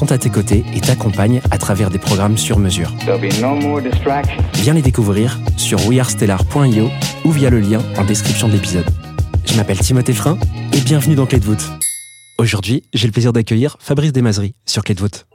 sont à tes côtés et t'accompagnent à travers des programmes sur mesure. No. Viens les découvrir sur wearestellar.io ou via le lien en description de l'épisode. Je m'appelle Timothée Frein et bienvenue dans Clé de voûte. Aujourd'hui, j'ai le plaisir d'accueillir Fabrice Desmazeries sur Clé de voûte.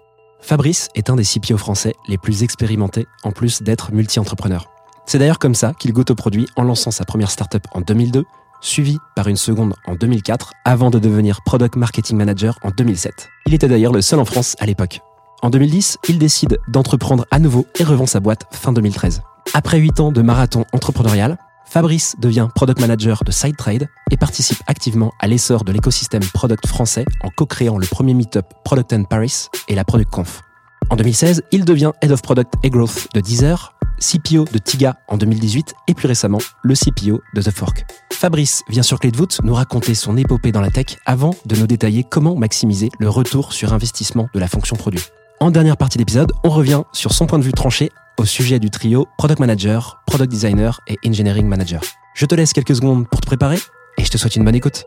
Fabrice est un des CPO français les plus expérimentés en plus d'être multi-entrepreneur. C'est d'ailleurs comme ça qu'il goûte au produit en lançant sa première startup en 2002, suivi par une seconde en 2004, avant de devenir Product Marketing Manager en 2007. Il était d'ailleurs le seul en France à l'époque. En 2010, il décide d'entreprendre à nouveau et revend sa boîte fin 2013. Après 8 ans de marathon entrepreneurial, Fabrice devient product manager de SideTrade et participe activement à l'essor de l'écosystème product français en co-créant le premier meetup Product and Paris et la Product Conf. En 2016, il devient Head of Product et Growth de Deezer, CPO de Tiga en 2018 et plus récemment le CPO de The Fork. Fabrice vient sur Clé de voûte nous raconter son épopée dans la tech avant de nous détailler comment maximiser le retour sur investissement de la fonction produit. En dernière partie d'épisode, on revient sur son point de vue tranché au sujet du trio Product Manager, Product Designer et Engineering Manager. Je te laisse quelques secondes pour te préparer et je te souhaite une bonne écoute.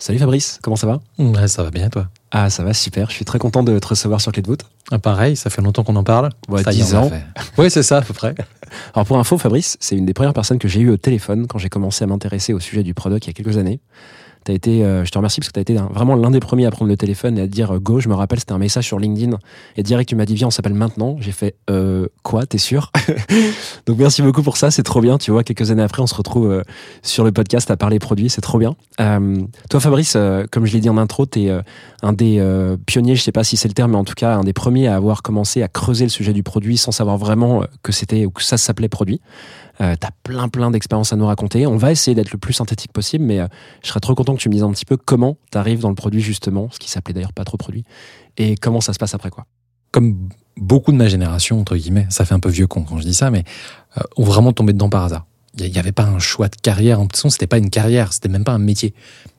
Salut Fabrice, comment ça va? Ouais, ça va bien, toi? Ah ça va super, je suis très content de te recevoir sur Clé de voûte. Ah, pareil, ça fait longtemps qu'on en parle. Ouais, Ça y est, 10 on l'a ans. Oui, c'est ça, à peu près. Alors pour info, Fabrice, c'est une des premières personnes que j'ai eues au téléphone quand j'ai commencé à m'intéresser au sujet du product il y a quelques années. T'as été, euh, je te remercie parce que tu as été vraiment l'un des premiers à prendre le téléphone et à te dire euh, go. Je me rappelle, c'était un message sur LinkedIn et direct tu m'as dit viens, on s'appelle maintenant. J'ai fait euh, quoi, t'es sûr? Donc merci beaucoup pour ça, c'est trop bien. Tu vois, quelques années après, on se retrouve sur le podcast à parler produits, c'est trop bien. Toi, Fabrice, comme je l'ai dit en intro, t'es euh, un des pionniers, je sais pas si c'est le terme, mais en tout cas un des premiers à avoir commencé à creuser le sujet du produit sans savoir vraiment que c'était ou que ça s'appelait produit. Euh, T'as plein plein d'expériences à nous raconter. On va essayer d'être le plus synthétique possible, mais euh, je serais trop content que tu me dises un petit peu comment t'arrives dans le produit justement, ce qui s'appelait d'ailleurs pas trop produit, et comment ça se passe après quoi. Comme beaucoup de ma génération, entre guillemets, ça fait un peu vieux con quand je dis ça, mais euh, ont vraiment tombé dedans par hasard. Il n'y avait pas un choix de carrière. En toute façon, c'était pas une carrière, c'était même pas un métier.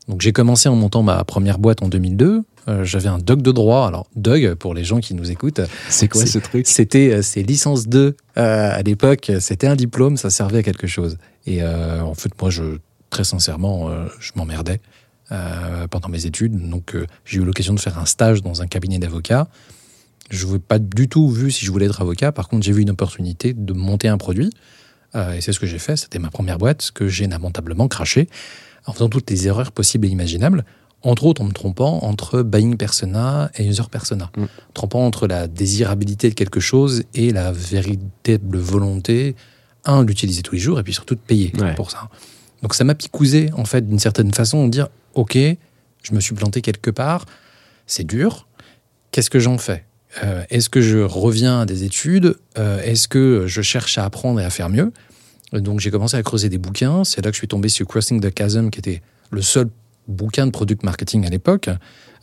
Donc j'ai commencé en montant ma première boîte en 2002. Euh, J'avais un doc de droit. Alors, Doug, pour les gens qui nous écoutent, C'est quoi ce truc? C'était euh, c'est licence 2 euh, à l'époque. C'était un diplôme, ça servait à quelque chose. Et euh, en fait, moi, je très sincèrement, je m'emmerdais pendant mes études. Donc, j'ai eu l'occasion de faire un stage dans un cabinet d'avocats. Je n'ai pas du tout vu si je voulais être avocat. Par contre, j'ai vu une opportunité de monter un produit. Et c'est ce que j'ai fait. C'était ma première boîte que j'ai lamentablement craché en faisant toutes les erreurs possibles et imaginables. Entre autres, en me trompant entre buying persona et user persona. Mm. Trompant entre la désirabilité de quelque chose et la véritable volonté, un, d'utiliser tous les jours et puis surtout de payer Ouais. pour ça. Donc ça m'a picousé, en fait, d'une certaine façon, de dire Ok, je me suis planté quelque part, c'est dur, qu'est-ce que j'en fais? Euh, Est-ce que je reviens à des études? Euh, Est-ce que je cherche à apprendre et à faire mieux Donc j'ai commencé à creuser des bouquins. C'est là que je suis tombé sur Crossing the Chasm, qui était le seul bouquin de product marketing à l'époque.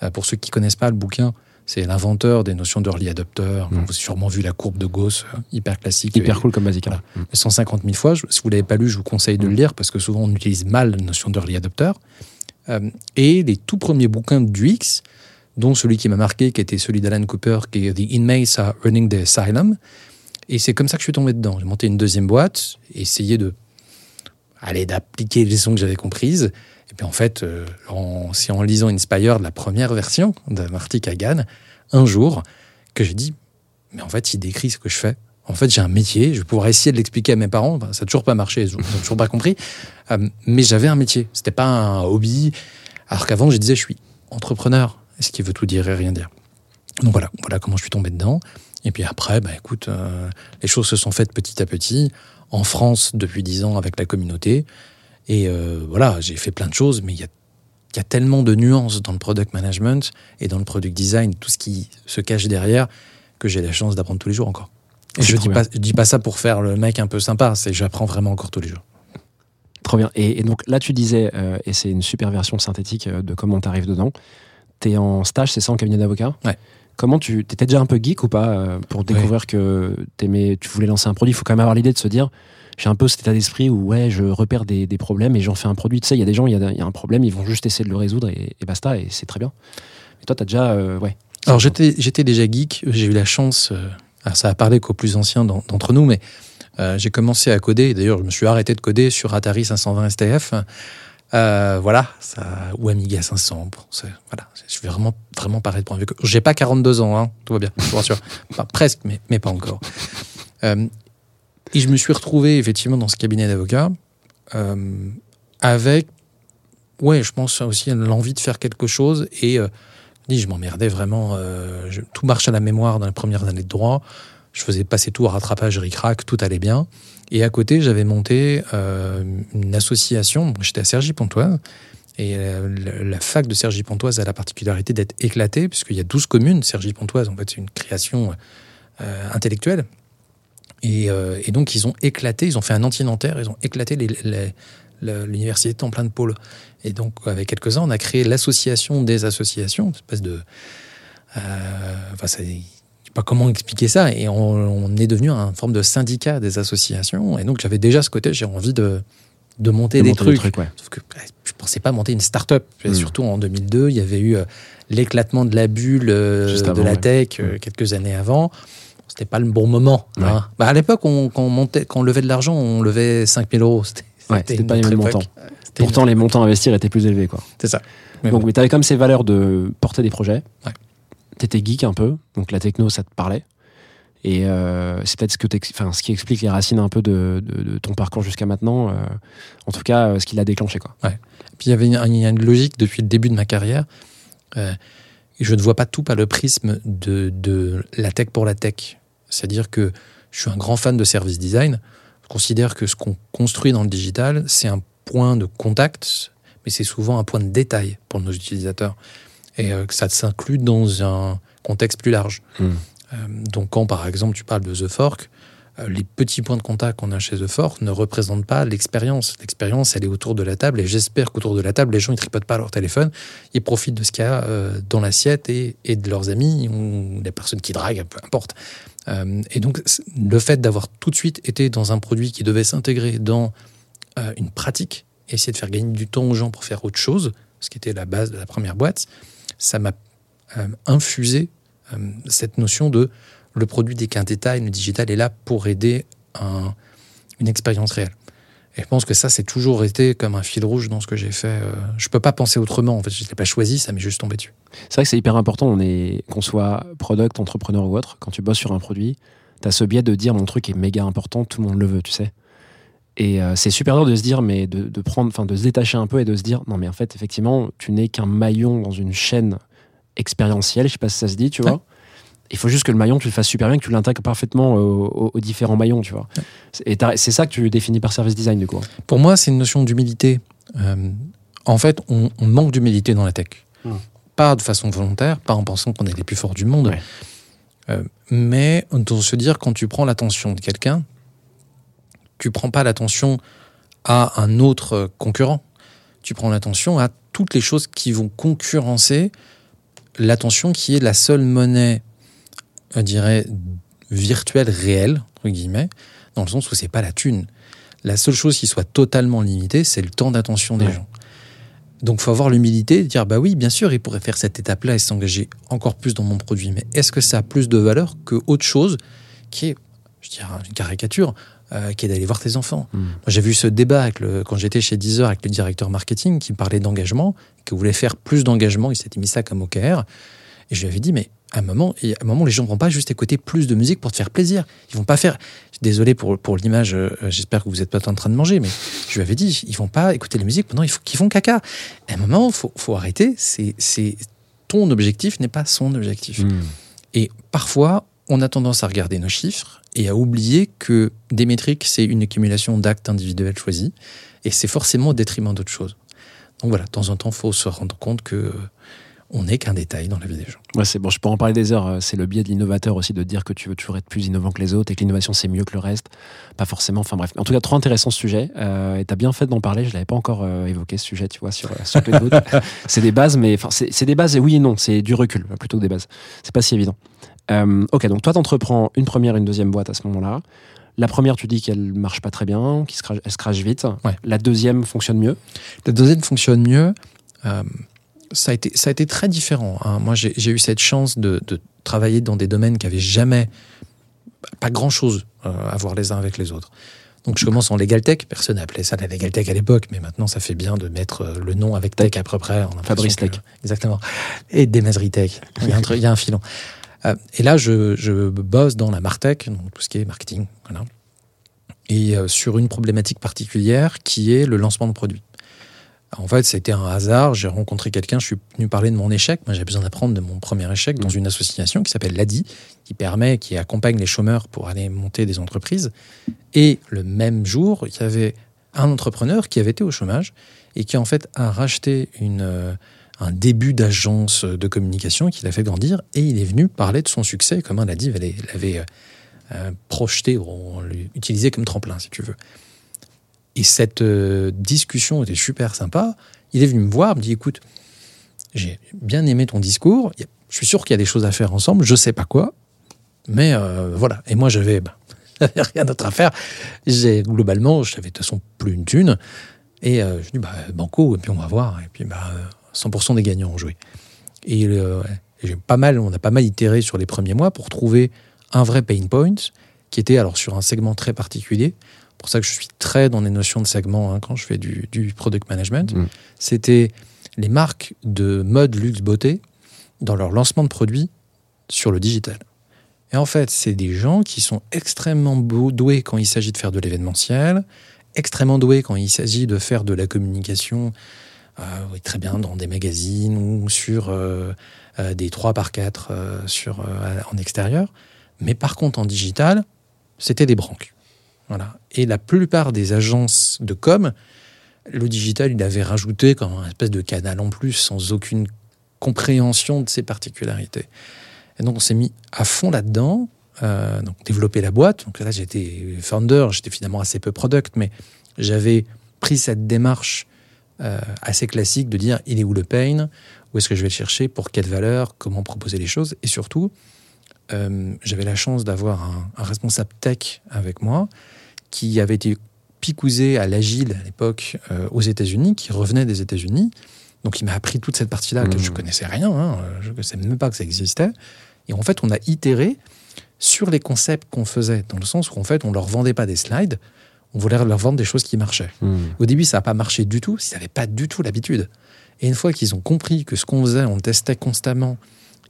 Euh, pour ceux qui connaissent pas le bouquin, c'est l'inventeur des notions d'early adopter. Mm. Vous avez sûrement vu la courbe de Gauss, euh, hyper classique. Hyper Et- cool comme basique. hein. 150 000 fois. Si vous ne l'avez pas lu, je vous conseille de le lire parce que souvent on utilise mal la notion d'early adopter. Euh, et les tout premiers bouquins d'UX, dont celui qui m'a marqué, qui était celui d'Alan Cooper, qui est The Inmates Are Running the Asylum. Et c'est comme ça que je suis tombé dedans. J'ai monté une deuxième boîte, essayé de aller d'appliquer les leçons que j'avais comprises. Et puis en fait, euh, en- c'est en lisant Inspired, la première version de Marty Kagan, un jour, que j'ai dit, mais en fait, il décrit ce que je fais. En fait, j'ai un métier, je vais pouvoir essayer de l'expliquer à mes parents. Ça n'a toujours pas marché, ils n'ont toujours pas compris. Euh, mais j'avais un métier, c'était pas un hobby. Alors qu'avant, je disais, je suis entrepreneur, ce qui veut tout dire et rien dire? Donc voilà, voilà comment je suis tombé dedans. Et puis après, bah, écoute, euh, les choses se sont faites petit à petit. En France, depuis dix ans, avec la communauté. Et euh, voilà, j'ai fait plein de choses, mais il y a, il y a tellement de nuances dans le product management et dans le product design, tout ce qui se cache derrière, que j'ai la chance d'apprendre tous les jours encore. Et je trop dis pas, je dis pas ça pour faire le mec un peu sympa, c'est j'apprends vraiment encore tous les jours. Trop bien. Et, et donc là, tu disais, euh, et c'est une super version synthétique euh, de comment tu arrives dedans. Tu es en stage, c'est ça, en cabinet d'avocat? Ouais. Comment tu étais déjà un peu geek ou pas euh, pour découvrir que t'aimais, tu voulais lancer un produit? Il faut quand même avoir l'idée de se dire j'ai un peu cet état d'esprit où ouais, je repère des, des problèmes et j'en fais un produit. Tu sais, il y a des gens, il y a, il y a un problème, ils vont juste essayer de le résoudre et, et basta, et c'est très bien. Et toi, tu as déjà. euh, ouais. Alors j'étais j'étais déjà geek, j'ai eu la chance, euh, alors ça a parlé qu'aux plus anciens d'en- d'entre nous, mais euh, j'ai commencé à coder, d'ailleurs je me suis arrêté de coder sur Atari 520 STF, euh, voilà, ça, ou Amiga 500, bon, c'est- voilà, je vais vraiment, vraiment paraître pour un vieux. J'ai pas 42 ans, hein, tout va bien, je vous rassure. Enfin, presque, mais, mais pas encore. Euh, et je me suis retrouvé effectivement dans ce cabinet d'avocat euh, avec, ouais, je pense aussi l'envie de faire quelque chose et dis, je m'emmerdais vraiment. je- tout marche à la mémoire dans les premières années de droit. Je faisais passer tout à rattrapage, ric-rac, tout allait bien. Et à côté, j'avais monté euh, une association. Bon, J'étais à Cergy-Pontoise. Et euh, la, fac de Cergy-Pontoise a la particularité d'être éclatée, puisqu'il y a 12 communes. Cergy-Pontoise, en fait, c'est une création euh, intellectuelle. Et, donc, ils ont éclaté, ils ont fait un anti-Nanterre, ils ont éclaté l'université de plein de pôles. Et donc, avec quelques-uns, on a créé l'association des associations, une espèce de. euh, enfin, sais pas comment expliquer ça. Et on, on est devenu une forme de syndicat des associations. Et donc, j'avais déjà ce côté, j'ai envie de, de monter de des monter trucs. ouais. Sauf que ouais, je pensais pas monter une start-up. Et Mm. Surtout en 2002, il y avait eu euh, l'éclatement de la bulle euh, de la ouais. tech euh, Mm. quelques années avant. C'était pas le bon moment. Ouais. hein. Bah, à l'époque, on, quand, on montait, quand on levait de l'argent, on levait 5000 euros. C'était pas les mêmes montants. Pourtant, les montants à investir étaient plus élevés. Quoi. C'est ça. Mais donc, bon. mais tu avais comme ces valeurs de porter des projets. Ouais. Tu étais geek un peu, donc la techno, ça te parlait. Et euh, c'est peut-être ce, qui explique les racines un peu de, ton parcours jusqu'à maintenant. euh, en tout cas, euh, ce qui l'a déclenché. Quoi. Puis il y avait une, logique depuis le début de ma carrière. je ne vois pas tout par le prisme de la tech pour la tech. C'est-à-dire que je suis un grand fan de service design. Je considère que ce qu'on construit dans le digital, c'est un point de contact, mais c'est souvent un point de détail pour nos utilisateurs. Et euh, que ça s'inclut dans un contexte plus large. Hmm. Euh, donc quand par exemple tu parles de The Fork, euh, les petits points de contact qu'on a chez The Fork ne représentent pas l'expérience. L'expérience, elle est autour de la table et j'espère qu'autour de la table, les gens ne tripotent pas leur téléphone, ils profitent de ce qu'il y a dans l'assiette et, et de leurs amis ou des personnes qui draguent, peu importe. Et donc le fait d'avoir tout de suite été dans un produit qui devait s'intégrer dans une pratique, essayer de faire gagner du temps aux gens pour faire autre chose, ce qui était la base de la première boîte, ça m'a euh, infusé euh, cette notion de le produit n'est qu'un détail, le digital est là pour aider un- une expérience réelle. Et je pense que ça, c'est toujours été comme un fil rouge dans ce que j'ai fait. euh, je peux pas penser autrement. En fait, je l'ai pas choisi, ça m'est juste tombé dessus. C'est vrai que c'est hyper important, on est, qu'on soit product, entrepreneur ou autre, quand tu bosses sur un produit, tu as ce biais de dire mon truc est méga important, tout le monde le veut, tu sais. Et euh, c'est super dur de se dire, mais de, de prendre, enfin de se détacher un peu et de se dire, non mais en fait, effectivement, tu n'es qu'un maillon dans une chaîne expérientielle, je sais pas si ça se dit, tu vois. Ouais. Il faut juste que le maillon, tu le fasses super bien, que tu l'intègres parfaitement aux, aux- aux différents maillons, tu vois. Et c'est ça que tu définis par service design, du coup. Pour moi, c'est une notion d'humilité. Euh, en fait, on, on manque d'humilité dans la tech. Hmm. Pas de façon volontaire, pas en pensant qu'on est les plus forts du monde, Ouais. Euh, mais de se dire quand tu prends l'attention de quelqu'un, tu prends pas l'attention à un autre concurrent. Tu prends l'attention à toutes les choses qui vont concurrencer l'attention qui est la seule monnaie, je dirais, virtuelle réelle, entre guillemets, dans le sens où c'est pas la thune. La seule chose qui soit totalement limitée, c'est le temps d'attention des Ouais. gens. Donc, faut avoir l'humilité de dire, bah oui, bien sûr, il pourrait faire cette étape-là et s'engager encore plus dans mon produit. Mais est-ce que ça a plus de valeur que autre chose qui est, je dirais, une caricature, euh, qui est d'aller voir tes enfants Hmm. J'ai vu ce débat avec le, quand j'étais chez Deezer avec le directeur marketing qui parlait d'engagement, qui voulait faire plus d'engagement. Il s'était mis ça comme OKR. Et je lui avais dit, mais à un moment, et à un moment les gens ne vont pas juste écouter plus de musique pour te faire plaisir. Ils vont pas faire. Désolé pour, pour l'image, euh, j'espère que vous n'êtes pas en train de manger, mais je lui avais dit, ils vont pas écouter la musique pendant qu'ils font caca. À un moment, il faut, faut arrêter. C'est, c'est, ton objectif n'est pas son objectif. Hmm. Et parfois, on a tendance à regarder nos chiffres et à oublier que des métriques, c'est une accumulation d'actes individuels choisis et c'est forcément au détriment d'autres choses. Donc voilà, de temps en temps, il faut se rendre compte que euh, on n'est qu'un détail dans la vie des gens. Ouais, c'est bon, je peux en parler des heures. euh, C'est le biais de l'innovateur aussi de dire que tu veux toujours être plus innovant que les autres et que l'innovation c'est mieux que le reste. Pas forcément. Enfin bref. En tout cas, trop intéressant ce sujet. Euh, et t'as bien fait d'en parler. Je l'avais pas encore euh, évoqué ce sujet, tu vois, sur, sur c'est des bases, mais c'est des bases et oui et non. C'est du recul plutôt que des bases. C'est pas si évident. Euh, ok, donc toi, t'entreprends une première, une deuxième boîte à ce moment-là. La première, tu dis qu'elle marche pas très bien, qu'elle se crache, elle se crache vite. Ouais. La deuxième fonctionne mieux. La deuxième fonctionne mieux. Euh, ça, a été, ça a été très différent. hein. Moi, j'ai eu cette chance de, de travailler dans des domaines qui avaient jamais, pas grand-chose euh, à voir les uns avec les autres. Donc, je commence en legal tech. Personne n'appelait ça la legal tech à l'époque, mais maintenant, ça fait bien de mettre le nom avec tech à peu près. On Fabrice que- Tech. Exactement. Et Desmazeries Tech. Il y a un, truc- il y a un filon. Euh, et là, je, bosse dans la Martech, donc tout ce qui est marketing. Voilà. Et euh, sur une problématique particulière qui est le lancement de produits. En fait, c'était un hasard. J'ai rencontré quelqu'un, je suis venu parler de mon échec. Moi, j'ai besoin d'apprendre de mon premier échec dans une association qui s'appelle l'ADI, qui permet, qui accompagne les chômeurs pour aller monter des entreprises. Et le même jour, il y avait un entrepreneur qui avait été au chômage et qui, en fait, a racheté une, euh, un début d'agence de communication qu'il a fait grandir. Et il est venu parler de son succès, comme l'ADI l'avait, l'avait euh, euh, projeté, ou utilisé comme tremplin, si tu veux. Et cette euh, discussion était super sympa. Il est venu me voir, me dit écoute, j'ai bien aimé ton discours. Je suis sûr qu'il y a des choses à faire ensemble. Je sais pas quoi, mais voilà. Et moi, j'avais ben, rien d'autre à faire. Globalement, je n'avais de toute façon plus une thune. Et euh, je dis bah banco et puis on va voir. Et puis bah 100% des gagnants ont joué. Et euh, et pas mal, on a pas mal itéré sur les premiers mois pour trouver un vrai pain point qui était alors sur un segment très particulier. Pour ça que je suis très dans les notions de segment hein, quand je fais du, du product management. Mm. C'était les marques de mode, luxe, beauté dans leur lancement de produits sur le digital. Et en fait, c'est des gens qui sont extrêmement doués quand il s'agit de faire de l'événementiel, extrêmement doués quand il s'agit de faire de la communication, oui, très bien dans des magazines ou sur euh, euh, des 3 par 4 euh, sur, en extérieur. Mais par contre, en digital, c'était des branques. Voilà. Et la plupart des agences de com, le digital, il avait rajouté comme un espèce de canal en plus, sans aucune compréhension de ses particularités. Et donc, on s'est mis à fond là-dedans, donc développer la boîte. Donc là, j'étais founder, j'étais finalement assez peu product, mais j'avais pris cette démarche euh, assez classique de dire il est où le pain, où est-ce que je vais le chercher, pour quelle valeur, comment proposer les choses, et surtout, euh, j'avais la chance d'avoir un, un responsable tech avec moi qui avait été picousé à l'agile à l'époque euh, aux États-Unis, qui revenait des États-Unis. Donc il m'a appris toute cette partie-là que je connaissais rien, hein, je ne savais même pas que ça existait. Et en fait, on a itéré sur les concepts qu'on faisait, dans le sens où en fait, on leur vendait pas des slides, on voulait leur vendre des choses qui marchaient. Hmm. Au début, ça n'a pas marché du tout, ils n'avaient pas du tout l'habitude. Et une fois qu'ils ont compris que ce qu'on faisait, on le testait constamment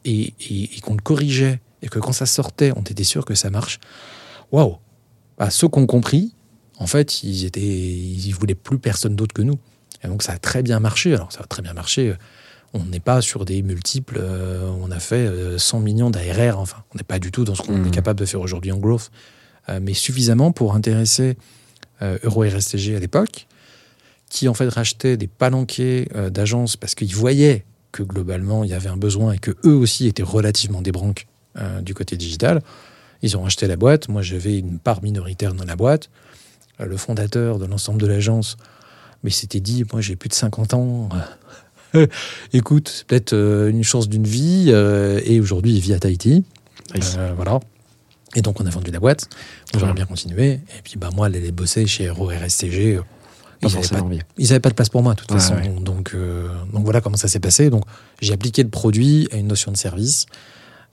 et, et- et qu'on le corrigeait, et que quand ça sortait, on était sûr que ça marche, waouh Bah, Ceux qui ont compris, en fait, ils étaient, ils voulaient plus personne d'autre que nous. Et donc ça a très bien marché. Alors ça a très bien marché. On n'est pas sur des multiples. euh, on a fait euh, 100 millions d'ARR. Enfin, on n'est pas du tout dans ce qu'on Mhm. est capable de faire aujourd'hui en growth, Euh, mais suffisamment pour intéresser euh, Euro RSTG à l'époque, qui en fait rachetait des palanquets euh, d'agences parce qu'ils voyaient que globalement il y avait un besoin et que eux aussi étaient relativement des branques euh, du côté digital. Ils ont racheté la boîte. Moi, j'avais une part minoritaire dans la boîte. Le fondateur de l'ensemble de l'agence, mais s'était dit, moi j'ai plus de 50 ans. Écoute, c'est peut-être une chance d'une vie. et aujourd'hui, il vit à Tahiti. Euh, voilà. Et donc, on a vendu la boîte. Ouais. J'aurais bien continué. Et puis, bah, moi, aller bosser chez euh, Pas ils n'avaient pas, avaient pas de place pour moi, de toute Ouais, façon. ouais. Donc, euh, donc, voilà comment ça s'est passé. Donc, j'ai appliqué le produit à une notion de service.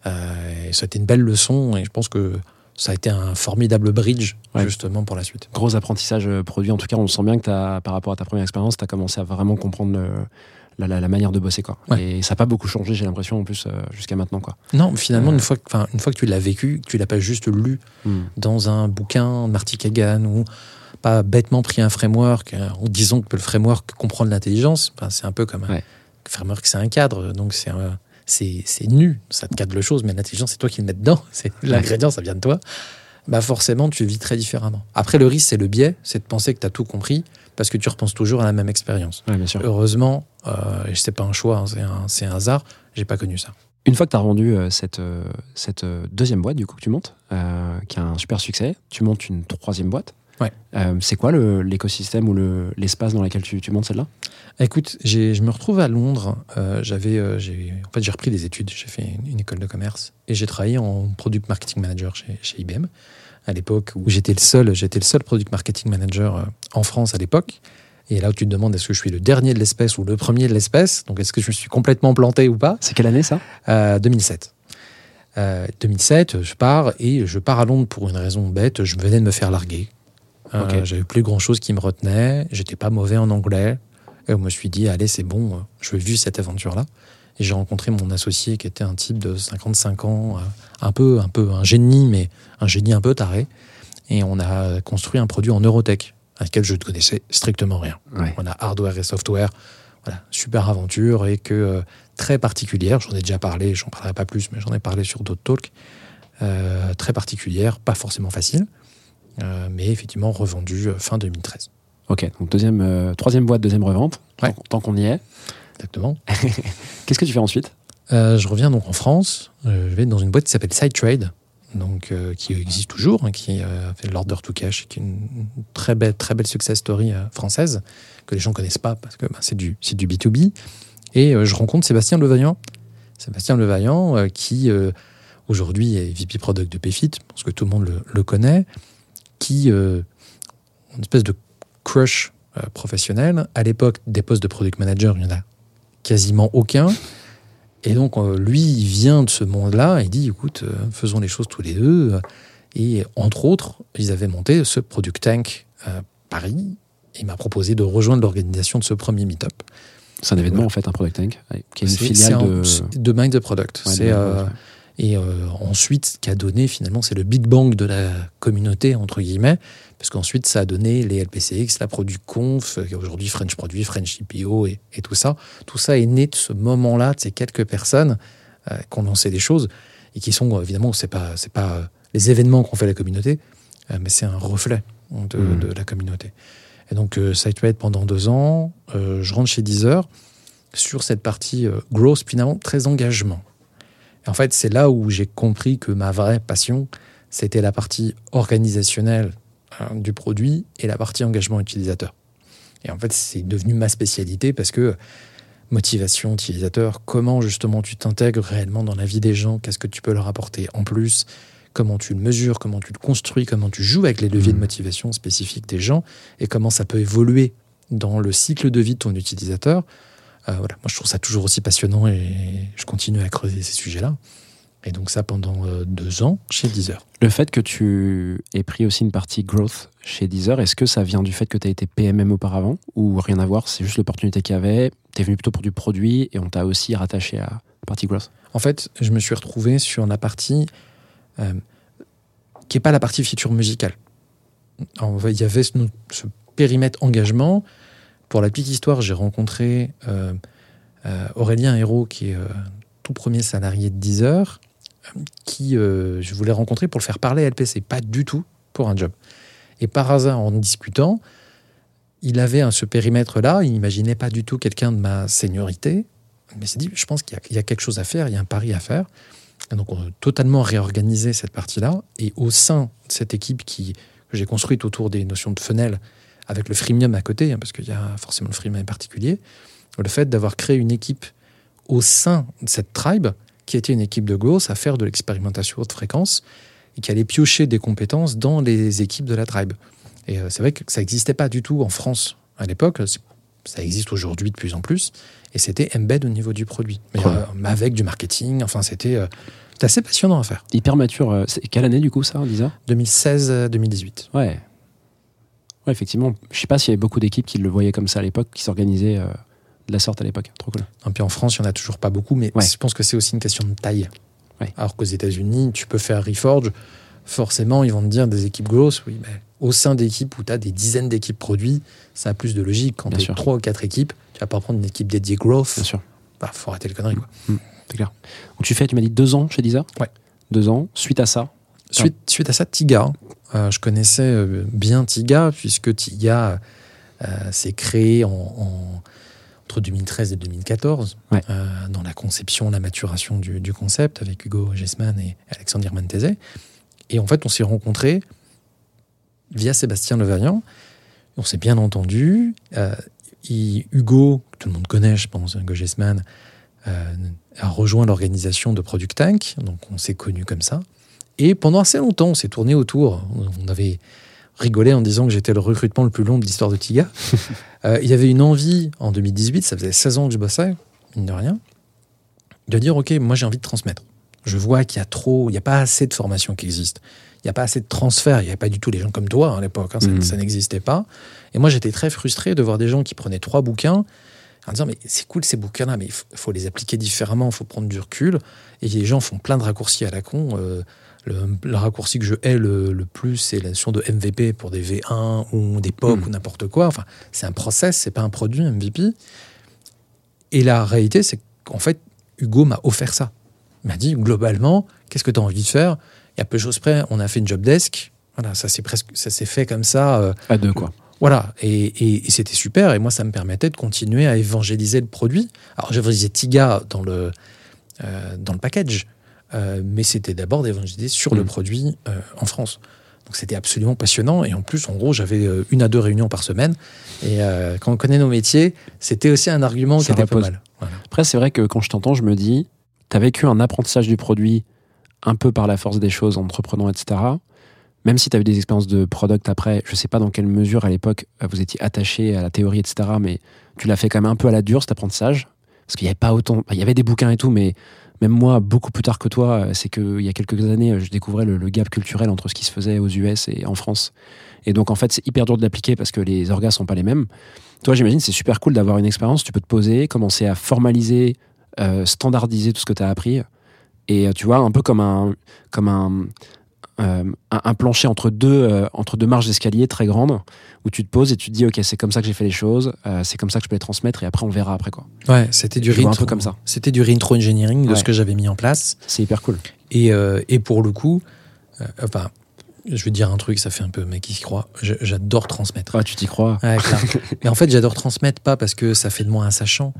Euh, et ça a été une belle leçon. Et je pense que ça a été un formidable bridge, Ouais. justement, pour la suite. Gros apprentissage euh, produit. En tout cas, on sent bien que t'as, par rapport à ta première expérience, tu as commencé à vraiment comprendre le- la, la- la manière de bosser. Quoi. Ouais. Et ça n'a pas beaucoup changé, j'ai l'impression, en plus, euh, jusqu'à maintenant. Quoi. Non, finalement, Euh. une, fois que, une fois que tu l'as vécu, que tu l'as pas juste lu Hmm. dans un bouquin de Marty Kagan ou pas bêtement pris un framework euh, en disant que le framework comprend l'intelligence, ben, c'est un peu comme un Ouais. framework, c'est un cadre, donc c'est un- c'est c'est nu, ça te cadre le chose, mais l'intelligence, c'est toi qui le mets dedans. C'est L'ingrédient, ça vient de toi. Bah forcément, tu vis très différemment. Après, le risque, c'est le biais, c'est de penser que tu as tout compris, parce que tu repenses toujours à la même expérience. Ouais. Heureusement, euh, et c'est pas un choix, hein, c'est un, c'est un hasard, j'ai pas connu ça. Une fois que tu as rendu euh, cette, euh, cette euh, deuxième boîte, du coup, que tu montes, qui a un super succès, tu montes une troisième boîte. Ouais. C'est quoi le- l'écosystème ou le- l'espace dans lequel tu, tu montes celle-là? Écoute, j'ai- je me retrouve à Londres. j'avais, j'ai, en fait, j'ai repris des études. J'ai fait une, une école de commerce et j'ai travaillé en product marketing manager chez, chez IBM à l'époque où j'étais le seul, j'étais le seul product marketing manager euh, en France à l'époque. Et là où tu te demandes est-ce que je suis le dernier de l'espèce ou le premier de l'espèce, donc est-ce que je me suis complètement planté ou pas? C'est quelle année ça? Euh, 2007. Euh, 2007, je pars et je pars à Londres pour une raison bête. Je venais de me faire larguer. Euh. J'avais plus grand chose qui me retenait. J'étais pas mauvais en anglais. Et je me suis dit, allez, c'est bon, euh, je vais vivre cette aventure-là. Et j'ai rencontré mon associé qui était un type de 55 ans, euh, un peu, un peu un génie, mais un génie un peu taré. Et on a construit un produit en Eurotech, avec lequel je ne connaissais strictement rien. Ouais. On a hardware et software. Voilà, super aventure et que euh, très particulière. J'en ai déjà parlé, j'en parlerai pas plus, mais j'en ai parlé sur d'autres talks. Euh, très particulière, pas forcément facile, euh, mais effectivement revendue fin 2013. Ok, donc deuxième, troisième boîte, deuxième revente. Ouais. Tant, tant qu'on y est. Exactement. Qu'est-ce que tu fais ensuite Euh, je reviens donc en France. Euh, je vais dans une boîte qui s'appelle SideTrade, donc euh, qui existe toujours, hein, qui fait de l'order to cash, qui est une très belle, très belle success story française que les gens connaissent pas parce que bah, c'est du, c'est du B2B. Et je rencontre Sébastien Levaillant. Sébastien Levaillant, euh, qui euh, aujourd'hui est VP Product de PayFit, parce que tout le monde le, le connaît, qui, euh, une espèce de crush professionnel. À l'époque, des postes de product manager, il n'y en a quasiment aucun. Et donc, euh, lui, il vient de ce monde-là et il dit écoute, euh, faisons les choses tous les deux. Et entre autres, ils avaient monté ce Product Tank à Paris. Il m'a proposé de rejoindre l'organisation de ce premier meet-up. C'est un événement Voilà. en fait, un Product Tank, qui est une filiale un- de. de Mind the Product. Ouais, C'est, Et euh, ensuite, ce qui a donné finalement, c'est le Big Bang de la communauté, entre guillemets, parce qu'ensuite, ça a donné les LPCX, la Product Conf, euh, aujourd'hui French Produit, French IPO et, et tout ça. Tout ça est né de ce moment-là, de ces quelques personnes euh, qui ont lancé des choses et qui sont, évidemment, c'est pas, c'est pas les événements qu'ont fait la communauté, euh, mais c'est un reflet de, de la communauté. Et donc, euh, SiteRate pendant deux ans, je rentre chez Deezer sur cette partie growth, finalement, très engagement. En fait, c'est là où j'ai compris que ma vraie passion, c'était la partie organisationnelle hein, du produit et la partie engagement utilisateur. Et en fait, c'est devenu ma spécialité parce que motivation utilisateur, comment justement tu t'intègres réellement dans la vie des gens, qu'est-ce que tu peux leur apporter en plus, comment tu le mesures, comment tu le construis, comment tu joues avec les leviers de Mhm. motivation spécifiques des gens et comment ça peut évoluer dans le cycle de vie de ton utilisateur. Euh, voilà, moi je trouve ça toujours aussi passionnant et je continue à creuser ces sujets-là. Et donc ça pendant euh, deux ans chez Deezer. Le fait que tu aies pris aussi une partie growth chez Deezer, est-ce que ça vient du fait que tu as été PMM auparavant ou rien à voir C'est juste l'opportunité qu'il y avait, tu es venu plutôt pour du produit et on t'a aussi rattaché à la partie growth? En fait, je me suis retrouvé sur la partie euh, qui n'est pas la partie feature musicale. Il y avait ce, ce périmètre engagement. Pour la petite histoire, j'ai rencontré euh, euh, Aurélien Hérault, qui est euh, tout premier salarié de Deezer, qui euh, je voulais rencontrer pour le faire parler à LPC, pas du tout pour un job. Et par hasard, en discutant, il avait ce périmètre-là, il n'imaginait pas du tout quelqu'un de ma seniorité, mais s'est dit, je pense qu'il y a- quelque chose à faire, il y a un pari à faire. Donc, on a totalement réorganisé cette partie-là. Et au sein de cette équipe qui, que j'ai construite autour des notions de funnel, avec le freemium à côté, hein, parce qu'il y a forcément le freemium particulier, le fait d'avoir créé une équipe au sein de cette tribe, qui était une équipe de growth, à faire de l'expérimentation haute fréquence, et qui allait piocher des compétences dans les équipes de la tribe. Et euh, c'est vrai que ça n'existait pas du tout en France à l'époque. Ça existe aujourd'hui de plus en plus. Et c'était embed au niveau du produit. Mais, Ouais. euh, avec du marketing. Enfin, c'était euh, c'était assez passionnant à faire. Hyper mature. quelle année du coup ça, Deezer 2016-2018. Ouais. Ouais, effectivement. Je sais pas s'il y avait beaucoup d'équipes qui le voyaient comme ça à l'époque, qui s'organisaient euh, de la sorte à l'époque. Trop cool. Et puis en France, il n'y en a toujours pas beaucoup, mais Ouais. je pense que c'est aussi une question de taille. Ouais. Alors qu'aux États-Unis, tu peux faire Reforge, forcément, ils vont te dire des équipes grosses. Oui, mais au sein d'équipes où tu as des dizaines d'équipes produits, ça a plus de logique. Quand tu sûr. trois ou quatre équipes, tu vas pas prendre une équipe dédiée growth. Bien sûr. Bah, faut arrêter les conneries. Quoi. Mm. C'est clair. Donc tu fais, tu m'as dit deux ans chez Deezer? Ouais. Deux ans. Suite à ça, Suite, suite à ça, Tiga. Euh, je connaissais euh, bien Tiga, puisque Tiga euh, s'est créé en, en- entre 2013 et 2014, Ouais. euh, dans la conception, la maturation du, du concept, avec Hugo Gessman et Alexandre Mantese. Et en fait, on s'est rencontrés via Sébastien Levaillant. On s'est bien entendu. Il- Hugo, que tout le monde connaît, je pense, Hugo Gessman, a rejoint l'organisation de Product Tank. Donc, on s'est connus comme ça. Et pendant assez longtemps, on s'est tourné autour. On avait rigolé en disant que j'étais le recrutement le plus long de l'histoire de Tiga. Euh, il y avait une envie en 2018, ça faisait 16 ans que je bossais, mine de rien, de dire Ok, moi j'ai envie de transmettre. Je vois qu'il y a trop, il n'y a pas assez de formations qui existent. Il n'y a pas assez de transferts. Il n'y avait pas du tout les gens comme toi hein, à l'époque. hein, ça Mhm. ça n'existait pas. Et moi j'étais très frustré de voir des gens qui prenaient trois bouquins en disant mais c'est cool ces bouquins-là, mais il faut, faut les appliquer différemment, il faut prendre du recul. Et les gens font plein de raccourcis à la con. Euh, le, le raccourci que je hais le, le plus, c'est la notion de MVP pour des V1 ou des POC Mm. ou n'importe quoi. Enfin, c'est un process, c'est pas un produit MVP. Et la réalité, c'est qu'en fait, Hugo m'a offert ça. Il m'a dit globalement, qu'est-ce que tu as envie de faire? Il y a peu de choses près, on a fait une job desk. Voilà, ça s'est presque, ça s'est fait comme ça. euh, à deux quoi. voilà, et, et- et c'était super. Et moi, ça me permettait de continuer à évangéliser le produit. Alors, j'évangélisais Tiga dans le, euh, dans le package, euh, mais c'était d'abord d'évangéliser sur le Mm. produit euh, en France. Donc, c'était absolument passionnant. Et en plus, en gros, j'avais euh, une à deux réunions par semaine. Et euh, quand on connaît nos métiers, c'était aussi un argument qui était pas mal. Voilà. Après, c'est vrai que quand je t'entends, je me dis, tu as vécu un apprentissage du produit un peu par la force des choses, entreprenant, etc. Même si tu as eu des expériences de product après, je sais pas dans quelle mesure à l'époque vous étiez attaché à la théorie, etc. Mais tu l'as fait quand même un peu à la dure cet apprentissage. Parce qu'il n'y avait pas autant. Il y avait des bouquins et tout, mais même moi, beaucoup plus tard que toi, euh, c'est qu'il y a quelques années, euh, je découvrais le, gap culturel entre ce qui se faisait aux US et en France. Et donc, en fait, c'est hyper dur de l'appliquer parce que les orgas sont pas les mêmes. Toi, j'imagine, c'est super cool d'avoir une expérience. Tu peux te poser, commencer à formaliser, euh, standardiser tout ce que tu as appris. Et tu vois, un peu comme un, comme un, euh, un, un plancher entre deux, euh, entre deux marches d'escalier très grandes où tu te poses et tu te dis, OK, c'est comme ça que j'ai fait les choses, euh, c'est comme ça que je peux les transmettre et après, on verra après. quoi. Ouais, c'était du vois un peu comme ça. C'était du réintro engineering de Ouais. ce que j'avais mis en place. C'est hyper cool. Et, et pour le coup, enfin, je vais te dire un truc, ça fait un peu mec qui se croit. J'adore transmettre. Ah, tu t'y crois Ouais, mais en fait, j'adore transmettre pas parce que ça fait de moi un sachant,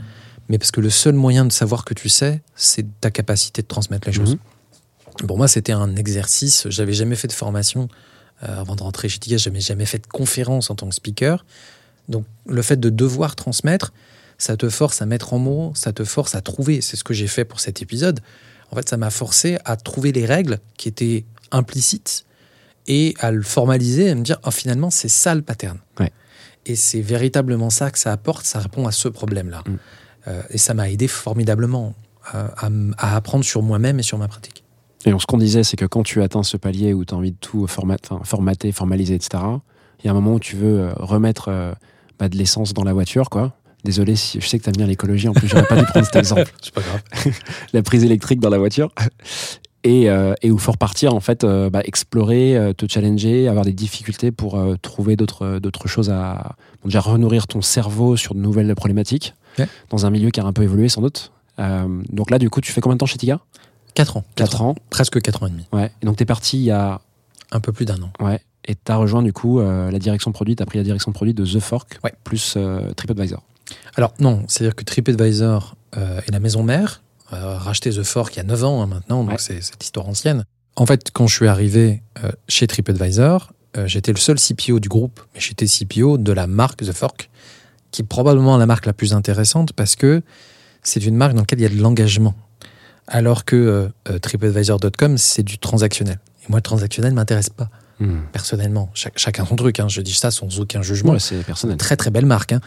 mais parce que le seul moyen de savoir que tu sais, c'est ta capacité de transmettre les choses. Pour moi, c'était un exercice. J'avais jamais fait de formation euh, avant de rentrer chez Tiga. J'avais jamais fait de conférence en tant que speaker. Donc, le fait de devoir transmettre, ça te force à mettre en mots, ça te force à trouver. C'est ce que j'ai fait pour cet épisode. En fait, ça m'a forcé à trouver les règles qui étaient implicites et à le formaliser et à me dire, oh, finalement, c'est ça le pattern. Ouais. Et c'est véritablement ça que ça apporte, ça répond à ce problème-là. Mm. Euh, et ça m'a aidé formidablement euh, à apprendre sur moi-même et sur ma pratique. Et donc, ce qu'on disait, c'est que quand tu atteins ce palier où tu as envie de tout format- formater, formaliser, etc., il y a un moment où tu veux euh, remettre euh, bah, de l'essence dans la voiture, quoi. Désolé, si, je sais que tu aimes bien l'écologie, en plus, j'aurais pas dû prendre cet exemple. C'est pas grave. La prise électrique dans la voiture. Et, euh, et où faut repartir, en fait, euh, bah, explorer, te challenger, avoir des difficultés pour trouver d'autres d'autres choses à. bon, déjà, renourrir ton cerveau sur de nouvelles problématiques, dans un milieu qui a un peu évolué, sans doute. Donc là, du coup, tu fais combien de temps chez Tiga? 4 ans. 4 ans. Presque 4 ans et demi. Ouais. Et donc, tu es parti il y a Un peu plus d'un an. Ouais. Et tu as rejoint du coup euh, la direction produit, tu as pris la direction produit de The Fork Ouais. plus euh, TripAdvisor. Alors non, c'est-à-dire que TripAdvisor euh, est la maison mère, racheté The Fork il y a 9 ans hein, maintenant, donc Ouais. c'est cette histoire ancienne. En fait, quand je suis arrivé chez TripAdvisor, j'étais le seul CPO du groupe, mais j'étais CPO de la marque The Fork, qui est probablement la marque la plus intéressante parce que c'est une marque dans laquelle il y a de l'engagement. Alors que euh, euh, TripAdvisor.com, c'est du transactionnel. Et moi, le transactionnel ne m'intéresse pas, personnellement. Chac- chacun son truc, hein, je dis ça sans aucun jugement. Ouais, c'est personnel. Très très belle marque. hein.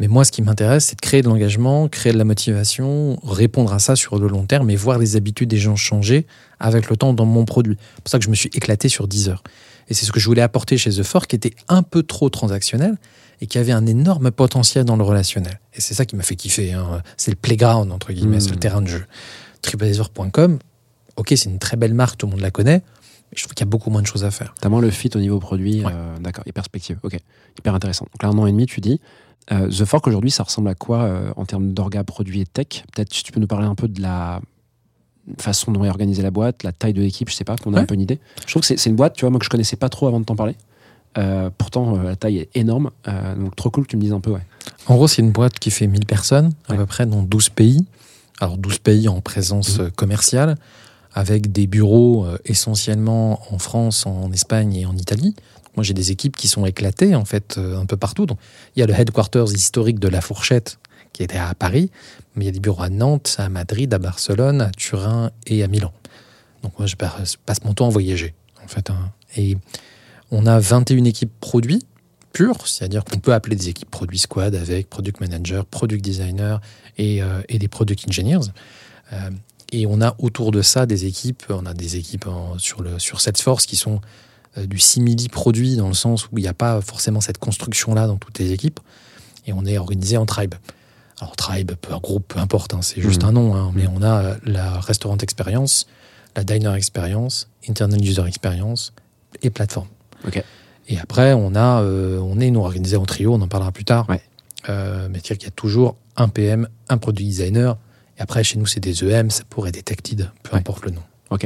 Mais moi, ce qui m'intéresse, c'est de créer de l'engagement, créer de la motivation, répondre à ça sur le long terme et voir les habitudes des gens changer avec le temps dans mon produit. C'est pour ça que je me suis éclaté sur 10 heures. Et c'est ce que je voulais apporter chez The Fork, qui était un peu trop transactionnel et qui avait un énorme potentiel dans le relationnel. Et c'est ça qui m'a fait kiffer. hein. C'est le playground, entre guillemets, Mm. c'est le terrain de jeu. TripAdvisor.com, ok, c'est une très belle marque, tout le monde la connaît, mais je trouve qu'il y a beaucoup moins de choses à faire. T'as moins le fit au niveau produit. Ouais. euh, D'accord, et perspective. Ok, hyper intéressant. Donc là, un an et demi, tu dis. Euh, The Fork aujourd'hui, ça ressemble à quoi euh, en termes d'orga, produit et tech? Peut-être si tu peux nous parler un peu de la façon dont est organisée la boîte, la taille de l'équipe, je sais pas, qu'on a Ouais. un peu une idée. Je trouve que c'est c'est une boîte, tu vois, moi que je connaissais pas trop avant de t'en parler. Euh, pourtant, euh, la taille est énorme. Euh, donc, trop cool que tu me dises un peu, ouais. En gros, c'est une boîte qui fait 1000 personnes, à Ouais. peu près dans 12 pays. Alors, 12 pays en présence Mhm. euh, commerciale, avec des bureaux euh, essentiellement en France, en Espagne et en Italie. Moi, j'ai des équipes qui sont éclatées, en fait, euh, un peu partout. Donc, il y a le headquarters historique de La Fourchette, qui était à Paris, mais il y a des bureaux à Nantes, à Madrid, à Barcelone, à Turin et à Milan. Donc, moi, je passe mon temps à voyager, en fait. hein. Et on a 21 équipes produits pures, c'est-à-dire qu'on peut appeler des équipes produits squad avec product manager, product designer et, euh, et des product engineers. Euh, et on a autour de ça des équipes, on a des équipes en- sur, le, sur Salesforce qui sont euh, du simili produit dans le sens où il n'y a pas forcément cette construction-là dans toutes les équipes. Et on est organisé en tribe. Alors tribe, peu, groupe, peu importe, hein, c'est juste Mhm. un nom, hein, mais on a la restaurant experience, la diner experience, internal user experience et plateforme. Ok. Et après, on a, euh, on est nous organisé en trio, on en parlera plus tard. Ouais. Euh, mais c'est-à-dire qu'il y a toujours un PM, un product designer. Et après, chez nous, c'est des EM, ça pourrait être des tech lead, peu Ouais. importe le nom. Ok.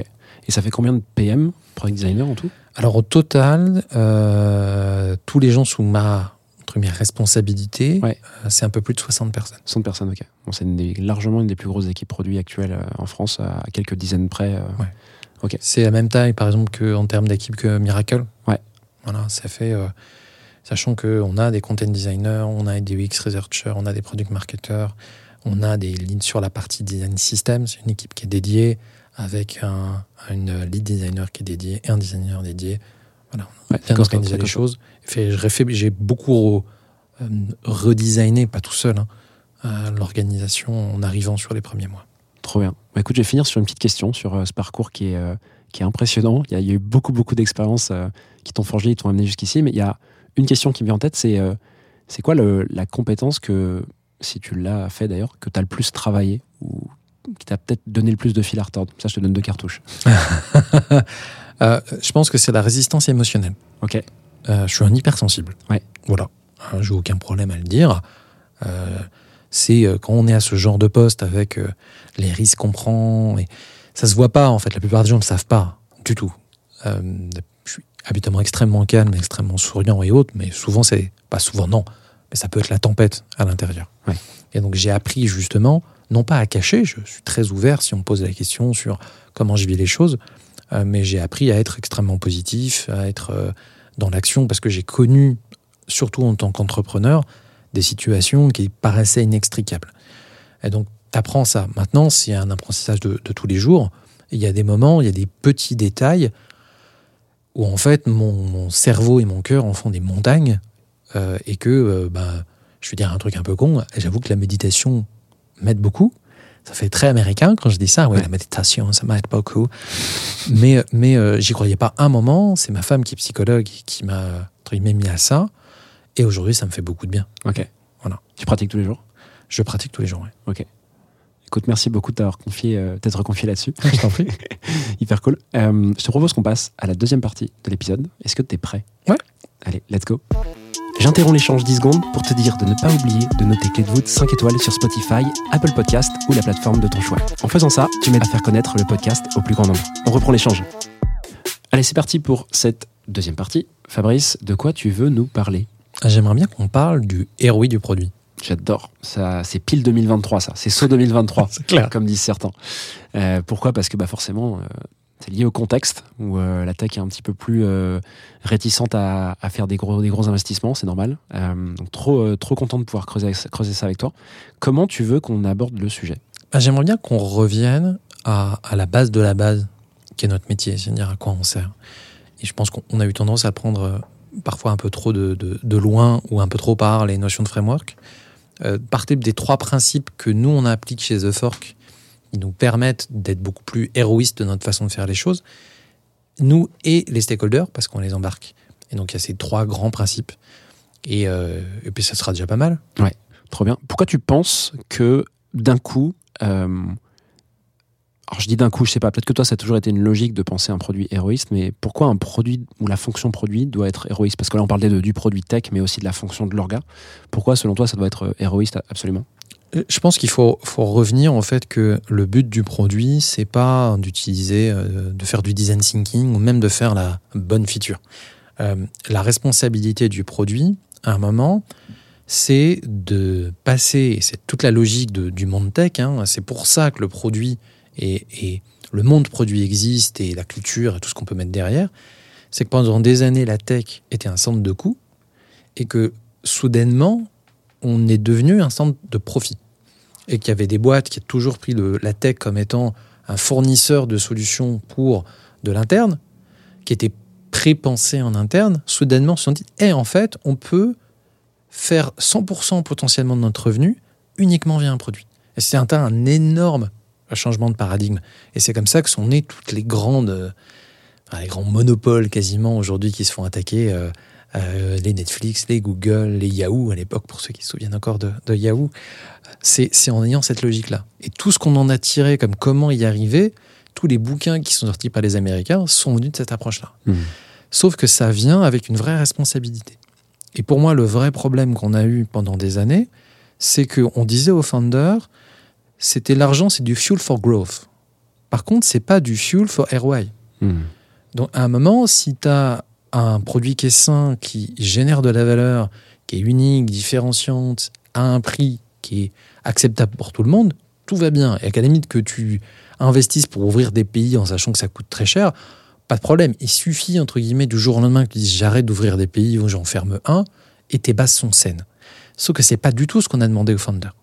Et ça fait combien de PM, product designer en tout? Alors au total, euh, tous les gens sous ma entre guillemets, responsabilité, Ouais. c'est un peu plus de 60 personnes. 100 personnes, ok. Bon, c'est largement une des plus grosses équipes produits actuelles en France, à quelques dizaines près. euh. C'est la même taille, par exemple, qu'en termes d'équipe que Miracle. Ouais. Voilà, ça fait. euh, sachant qu'on a des content designers, on a des UX researchers, on a des product marketers, on a des leads sur la partie design system. C'est une équipe qui est dédiée avec un, une lead designer qui est dédié et un designer dédié. Voilà, on Ouais, a bien d'accord, organisé les choses. J'ai beaucoup euh, redesigné, pas tout seul, hein, euh, l'organisation en arrivant sur les premiers mois. Trop bien. Bah, écoute, je vais finir sur une petite question sur euh, ce parcours qui est, euh, qui est impressionnant. Il y, a, il y a eu beaucoup, beaucoup d'expériences euh, qui t'ont forgé, qui t'ont amené jusqu'ici. Mais il y a une question qui me vient en tête, c'est euh, c'est quoi le- la compétence que, si tu l'as fait d'ailleurs, que tu as le plus travaillé ou qui t'a peut-être donné le plus de fil à retordre? Ça, je te donne deux cartouches. Euh, je pense que c'est la résistance émotionnelle. Ok. Euh, je suis un hypersensible. Ouais. Voilà. Euh, J'ai aucun problème à le dire. C'est quand on est à ce genre de poste avec les risques qu'on prend. Et ça se voit pas, en fait. La plupart des gens ne savent pas du tout. Euh, habituellement extrêmement calme, extrêmement souriant et autres, mais souvent, c'est. Pas souvent, non. Mais ça peut être la tempête à l'intérieur. Ouais. Et donc, j'ai appris justement, non pas à cacher, je suis très ouvert si on me pose la question sur comment je vis les choses, euh, mais j'ai appris à être extrêmement positif, à être euh, dans l'action, parce que j'ai connu, surtout en tant qu'entrepreneur, des situations qui paraissaient inextricables. Et donc, tu apprends ça. Maintenant, c'est un apprentissage de, de tous les jours. Il y a des moments, il y a des petits détails où, en fait, mon, mon cerveau et mon cœur en font des montagnes, euh, et que, euh, bah, je vais dire un truc un peu con, j'avoue que la méditation m'aide beaucoup. Ça fait très américain quand je dis ça. Oui, Ouais. la méditation, ça m'aide beaucoup. Mais, mais euh, j'y croyais pas un moment. C'est ma femme qui est psychologue qui m'a mis à ça. Et aujourd'hui, ça me fait beaucoup de bien. Ok. Voilà. Tu pratiques tous les jours? Je pratique tous les jours. ouais. Écoute, merci beaucoup de t'avoir confié, euh, t'être confié là-dessus. Je t'en prie. Hyper cool. Euh, je te propose qu'on passe à la deuxième partie de l'épisode. Est-ce que tu es prêt? Ouais. Allez, let's go. J'interromps l'échange 10 secondes pour te dire de ne pas oublier de noter Clé de voûte 5 étoiles sur Spotify, Apple Podcast ou la plateforme de ton choix. En faisant ça, tu m'aides à faire connaître le podcast au plus grand nombre. On reprend l'échange. Allez, c'est parti pour cette deuxième partie. Fabrice, de quoi tu veux nous parler? J'aimerais bien qu'on parle du ROI du produit. J'adore. Ça, c'est pile 2023, ça. C'est saut 2023. C'est clair. Comme disent certains. Euh, pourquoi? Parce que bah, forcément, euh, c'est lié au contexte où euh, la tech est un petit peu plus réticente à, à faire des gros, des gros investissements, c'est normal. Donc trop, trop content de pouvoir creuser, creuser ça avec toi. Comment tu veux qu'on aborde le sujet? Bah, J'aimerais bien qu'on revienne à, à la base de la base, qui est notre métier, c'est-à-dire à quoi on sert. Et je pense qu'on on a eu tendance à prendre parfois un peu trop de, de- de loin ou un peu trop par les notions de framework. Euh, partez des trois principes que nous, on applique chez The Fork, qui nous permettent d'être beaucoup plus héroïstes de notre façon de faire les choses, nous et les stakeholders, parce qu'on les embarque. Et donc, il y a ces trois grands principes. Et, euh, et puis, ça sera déjà pas mal. Trop bien. Pourquoi tu penses que d'un coup, euh, alors je dis d'un coup, je sais pas, peut-être que toi ça a toujours été une logique de penser un produit héroïste, mais pourquoi un produit ou la fonction produit doit être héroïste? Parce que là on parlait de, du produit tech, mais aussi de la fonction de l'orga. Pourquoi selon toi ça doit être euh, héroïste absolument? Euh, Je pense qu'il faut, revenir au fait que le but du produit, c'est pas d'utiliser, euh, de faire du design thinking ou même de faire la bonne feature. La responsabilité du produit, à un moment, c'est de passer, et c'est toute la logique du monde tech, hein, c'est pour ça que le produit et, et le monde produit existe et la culture et tout ce qu'on peut mettre derrière, c'est que pendant des années, la tech était un centre de coût et que soudainement, on est devenu un centre de profit. Et qu'il y avait des boîtes qui ont toujours pris la tech comme étant un fournisseur de solutions pour de l'interne, qui étaient pré-pensées en interne, soudainement se sont dit, Eh, en fait, on peut faire 100% potentiellement de notre revenu uniquement via un produit. Et c'est un, un énorme changement de paradigme. Et c'est comme ça que sont nées toutes les grandes, enfin, les grands monopoles quasiment aujourd'hui qui se font attaquer. euh, euh, les Netflix, les Google, les Yahoo à l'époque, pour ceux qui se souviennent encore de, de Yahoo. C'est en ayant cette logique-là. Et tout ce qu'on en a tiré comme comment y arriver, tous les bouquins qui sont sortis par les Américains sont venus de cette approche-là. Mhm. Sauf que ça vient avec une vraie responsabilité. Et pour moi, le vrai problème qu'on a eu pendant des années, c'est qu'on disait aux founders, c'était l'argent, c'est du fuel for growth. Par contre, c'est pas du fuel for ROI. Hmm. Donc, à un moment, si tu as un produit qui est sain, qui génère de la valeur, qui est unique, différenciante, à un prix qui est acceptable pour tout le monde, tout va bien. Et à la limite que tu investisses pour ouvrir des pays en sachant que ça coûte très cher, pas de problème. Il suffit, entre guillemets, du jour au lendemain que tu dises j'arrête d'ouvrir des pays ou j'en ferme un, et tes bases sont saines. Sauf que c'est pas du tout ce qu'on a demandé aux founders.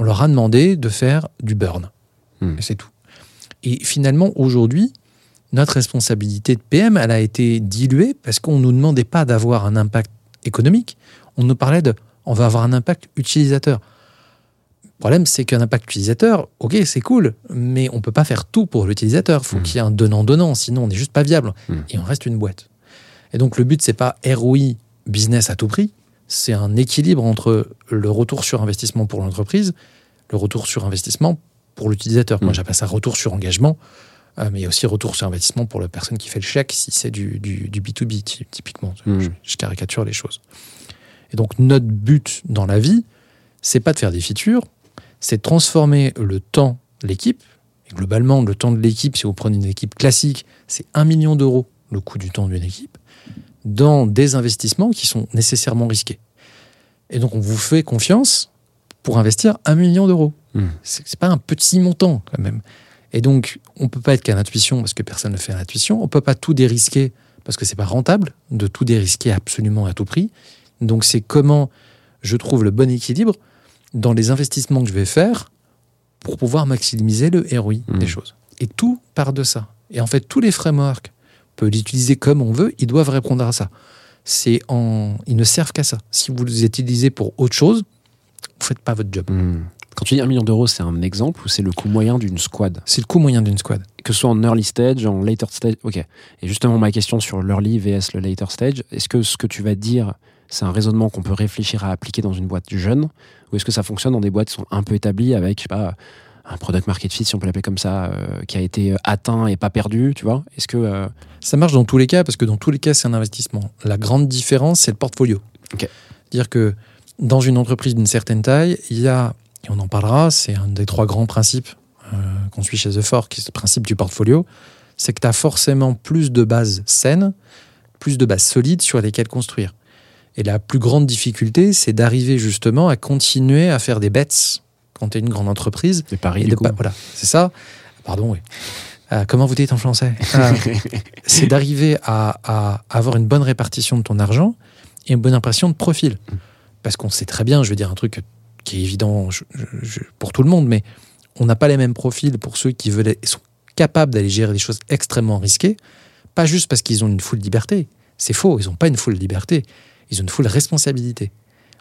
On leur a demandé de faire du burn. Hmm. Et c'est tout. Et finalement, aujourd'hui, notre responsabilité de PM, elle a été diluée parce qu'on ne nous demandait pas d'avoir un impact économique. On nous parlait de on va avoir un impact utilisateur. Le problème, c'est qu'un impact utilisateur, ok, c'est cool, mais on peut pas faire tout pour l'utilisateur. Il faut Mhm. qu'il y ait un donnant-donnant, sinon on n'est juste pas viable. Mhm. Et on reste une boîte. Et donc le but, c'est pas ROI business à tout prix, c'est un équilibre entre le retour sur investissement pour l'entreprise, le retour sur investissement pour l'utilisateur. Moi, Mhm. j'appelle ça retour sur engagement. Euh, mais il y a aussi retour sur investissement pour la personne qui fait le chèque si c'est du, du, du B2B, ty- typiquement. Mhm. Je, je caricature les choses. Et donc, notre but dans la vie, c'est pas de faire des features, c'est de transformer le temps, l'équipe. Et globalement, le temps de l'équipe, si vous prenez une équipe classique, c'est 1 million d'euros le coût du temps d'une équipe, dans des investissements qui sont nécessairement risqués. Et donc, on vous fait confiance pour investir 1 million d'euros. Hmm. C'est c'est pas un petit montant quand même. Et donc, on peut pas être qu'à l'intuition parce que personne ne fait à l'intuition. On peut pas tout dérisquer parce que c'est pas rentable de tout dérisquer absolument à tout prix. Donc, c'est comment je trouve le bon équilibre dans les investissements que je vais faire pour pouvoir maximiser le ROI Mhm. des choses. Et tout part de ça. Et en fait, tous les frameworks, peut l'utiliser comme on veut, ils doivent répondre à ça. C'est en, ils ne servent qu'à ça. Si vous les utilisez pour autre chose, vous faites pas votre job. Hmm. Quand tu dis 1 million d'euros, c'est un exemple ou c'est le coût moyen d'une squad? C'est le coût moyen d'une squad. Que ce soit en early stage, en later stage. Ok. Et justement, ma question sur l'early vs le later stage, est-ce que ce que tu vas dire, c'est un raisonnement qu'on peut réfléchir à appliquer dans une boîte jeune? Ou est-ce que ça fonctionne dans des boîtes qui sont un peu établies avec, je sais pas, un product market fit, si on peut l'appeler comme ça, euh, qui a été atteint et pas perdu, tu vois Est-ce que. euh, Ça marche dans tous les cas parce que dans tous les cas, c'est un investissement. La grande différence, c'est le portfolio. Ok. Dire que dans une entreprise d'une certaine taille, il y a, et on en parlera, c'est un des trois grands principes euh, qu'on suit chez The Fort, qui est le principe du portfolio, c'est que tu as forcément plus de bases saines, plus de bases solides sur lesquelles construire. Et la plus grande difficulté, c'est d'arriver justement à continuer à faire des bets quand tu es une grande entreprise des paris, et du de coup pas- voilà, c'est ça. Pardon, oui. Euh, comment vous dites en français Euh, C'est d'arriver à, à avoir une bonne répartition de ton argent et une bonne impression de profil. Parce qu'on sait très bien, je vais dire un truc qui est évident je- je- je- pour tout le monde, mais on n'a pas les mêmes profils pour ceux qui veulent, sont capables d'aller gérer des choses extrêmement risquées, pas juste parce qu'ils ont une full liberté. C'est faux, ils n'ont pas une full liberté, ils ont une full responsabilité.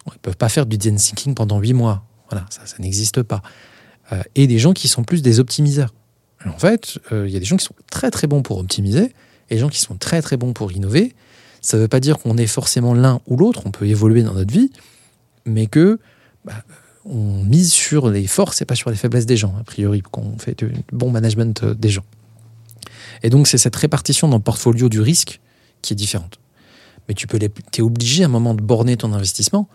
Ils ne peuvent pas faire du design thinking pendant huit mois. Voilà, ça, ça n'existe pas. Euh, et des gens qui sont plus des optimiseurs. En fait, euh, il y a des gens qui sont très très bons pour optimiser et des gens qui sont très très bons pour innover. Ça ne veut pas dire qu'on est forcément l'un ou l'autre, on peut évoluer dans notre vie, mais que bah, on mise sur les forces et pas sur les faiblesses des gens, a priori, qu'on fait du bon management euh, des gens. Et donc, c'est cette répartition dans le portfolio du risque qui est différente. Mais tu peux es obligé à un moment de borner ton investissement.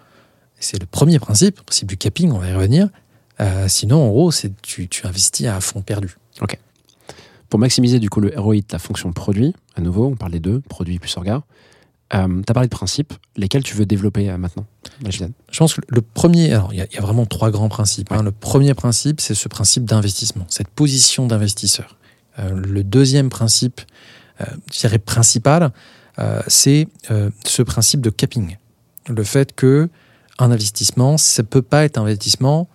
C'est le premier principe, le principe du capping, on va y revenir. Euh, sinon, en gros, c'est tu, tu investis à fond perdu. Pour maximiser du coup le ROI de ta fonction produit, à nouveau, on parle des deux, produit plus orga, euh, tu as parlé de principes, lesquels tu veux développer euh, maintenant Majdan Je pense que le premier, alors il y, a- il y a vraiment trois grands principes. hein. Le premier principe, c'est ce principe d'investissement, cette position d'investisseur. Euh, le deuxième principe, je dirais principal, c'est ce principe de capping. Le fait que un investissement, ça peut pas être un investissement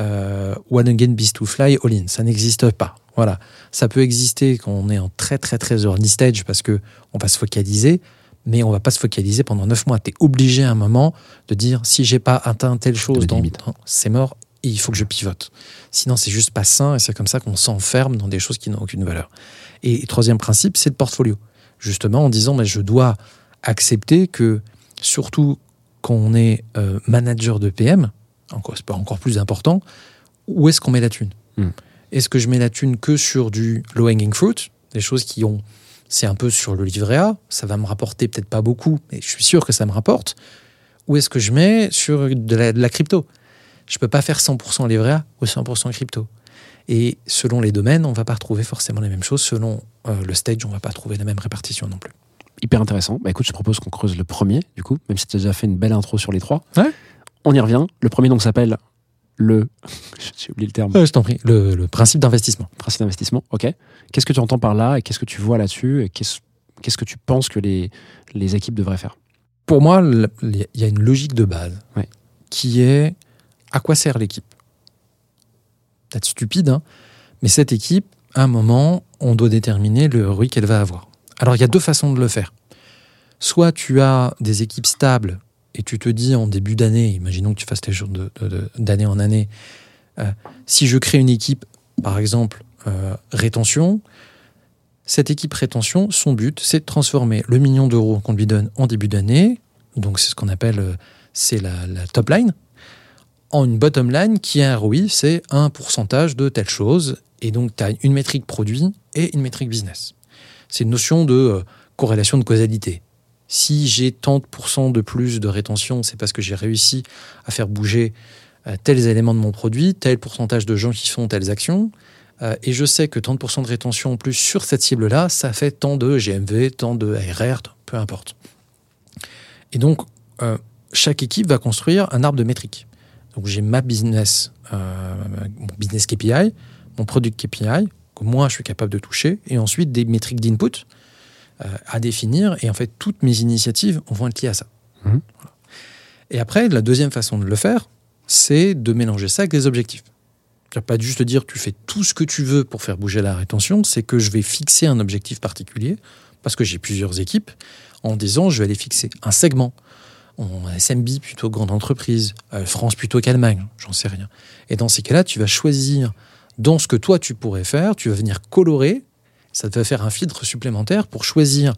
euh, one again beast to fly all in. Ça n'existe pas. Voilà. Ça peut exister quand on est en très très très early stage parce que on va se focaliser, mais on va pas se focaliser pendant neuf mois. Tu es obligé à un moment de dire si j'ai pas atteint telle chose, c'est mort. Et il faut que je pivote. Sinon, c'est juste pas sain et c'est comme ça qu'on s'enferme dans des choses qui n'ont aucune valeur. Et troisième principe, c'est le portfolio. Justement, en disant, mais je dois accepter que, surtout quand on est euh, manager de PM, encore, c'est pas encore plus important, où est-ce qu'on met la thune Hmm. Est-ce que je mets la thune que sur du low-hanging fruit, des choses qui ont. C'est un peu sur le livret A, ça va me rapporter peut-être pas beaucoup, mais je suis sûr que ça me rapporte. Ou est-ce que je mets sur de la, de la crypto? Je peux pas faire 100% livret A ou 100% crypto. Et selon les domaines, on va pas retrouver forcément les mêmes choses. Selon euh, le stage, on va pas trouver la même répartition non plus. Hyper intéressant. Bah écoute, je propose qu'on creuse le premier, du coup, même si tu as déjà fait une belle intro sur les trois. Ouais. On y revient. Le premier donc s'appelle le. J'ai oublié le terme. Euh, je t'en prie, le, le principe d'investissement. Principe d'investissement. Ok. Qu'est-ce que tu entends par là et qu'est-ce que tu vois là-dessus et qu'est-ce qu'est-ce que tu penses que les, les équipes devraient faire? Pour moi, il y a une logique de base Ouais. qui est à quoi sert l'équipe? Peut-être stupide, hein, mais cette équipe, à un moment, on doit déterminer le ROI qu'elle va avoir. Alors, il y a deux façons de le faire. Soit tu as des équipes stables et tu te dis en début d'année, imaginons que tu fasses de- de- d'année en année, euh, si je crée une équipe, par exemple, euh, rétention, cette équipe rétention, son but, c'est de transformer le million d'euros qu'on lui donne en début d'année, donc c'est ce qu'on appelle, euh, c'est la, la top line, en une bottom line qui est un ROI, c'est un pourcentage de telle chose, et donc tu as une métrique produit et une métrique business. C'est une notion de euh, corrélation de causalité. Si j'ai tant de plus de rétention, c'est parce que j'ai réussi à faire bouger euh, tels éléments de mon produit, tel pourcentage de gens qui font telles actions. Euh, et je sais que tant de pourcents de rétention en plus sur cette cible-là, ça fait tant de GMV, tant de ARR, peu importe. Et donc, chaque équipe va construire un arbre de métriques. Donc, j'ai ma business, business KPI, mon product KPI, que moi je suis capable de toucher, et ensuite des métriques d'input euh, à définir. Et en fait, toutes mes initiatives vont être liées à ça. Mhm. Voilà. Et après, la deuxième façon de le faire, c'est de mélanger ça avec des objectifs. Pas juste dire tu fais tout ce que tu veux pour faire bouger la rétention, c'est que je vais fixer un objectif particulier, parce que j'ai plusieurs équipes, en disant je vais aller fixer un segment. En SMB plutôt grande entreprise, euh, France plutôt qu'Allemagne, j'en sais rien. Et dans ces cas-là, tu vas choisir dans ce que toi tu pourrais faire, tu vas venir colorer, ça te va faire un filtre supplémentaire pour choisir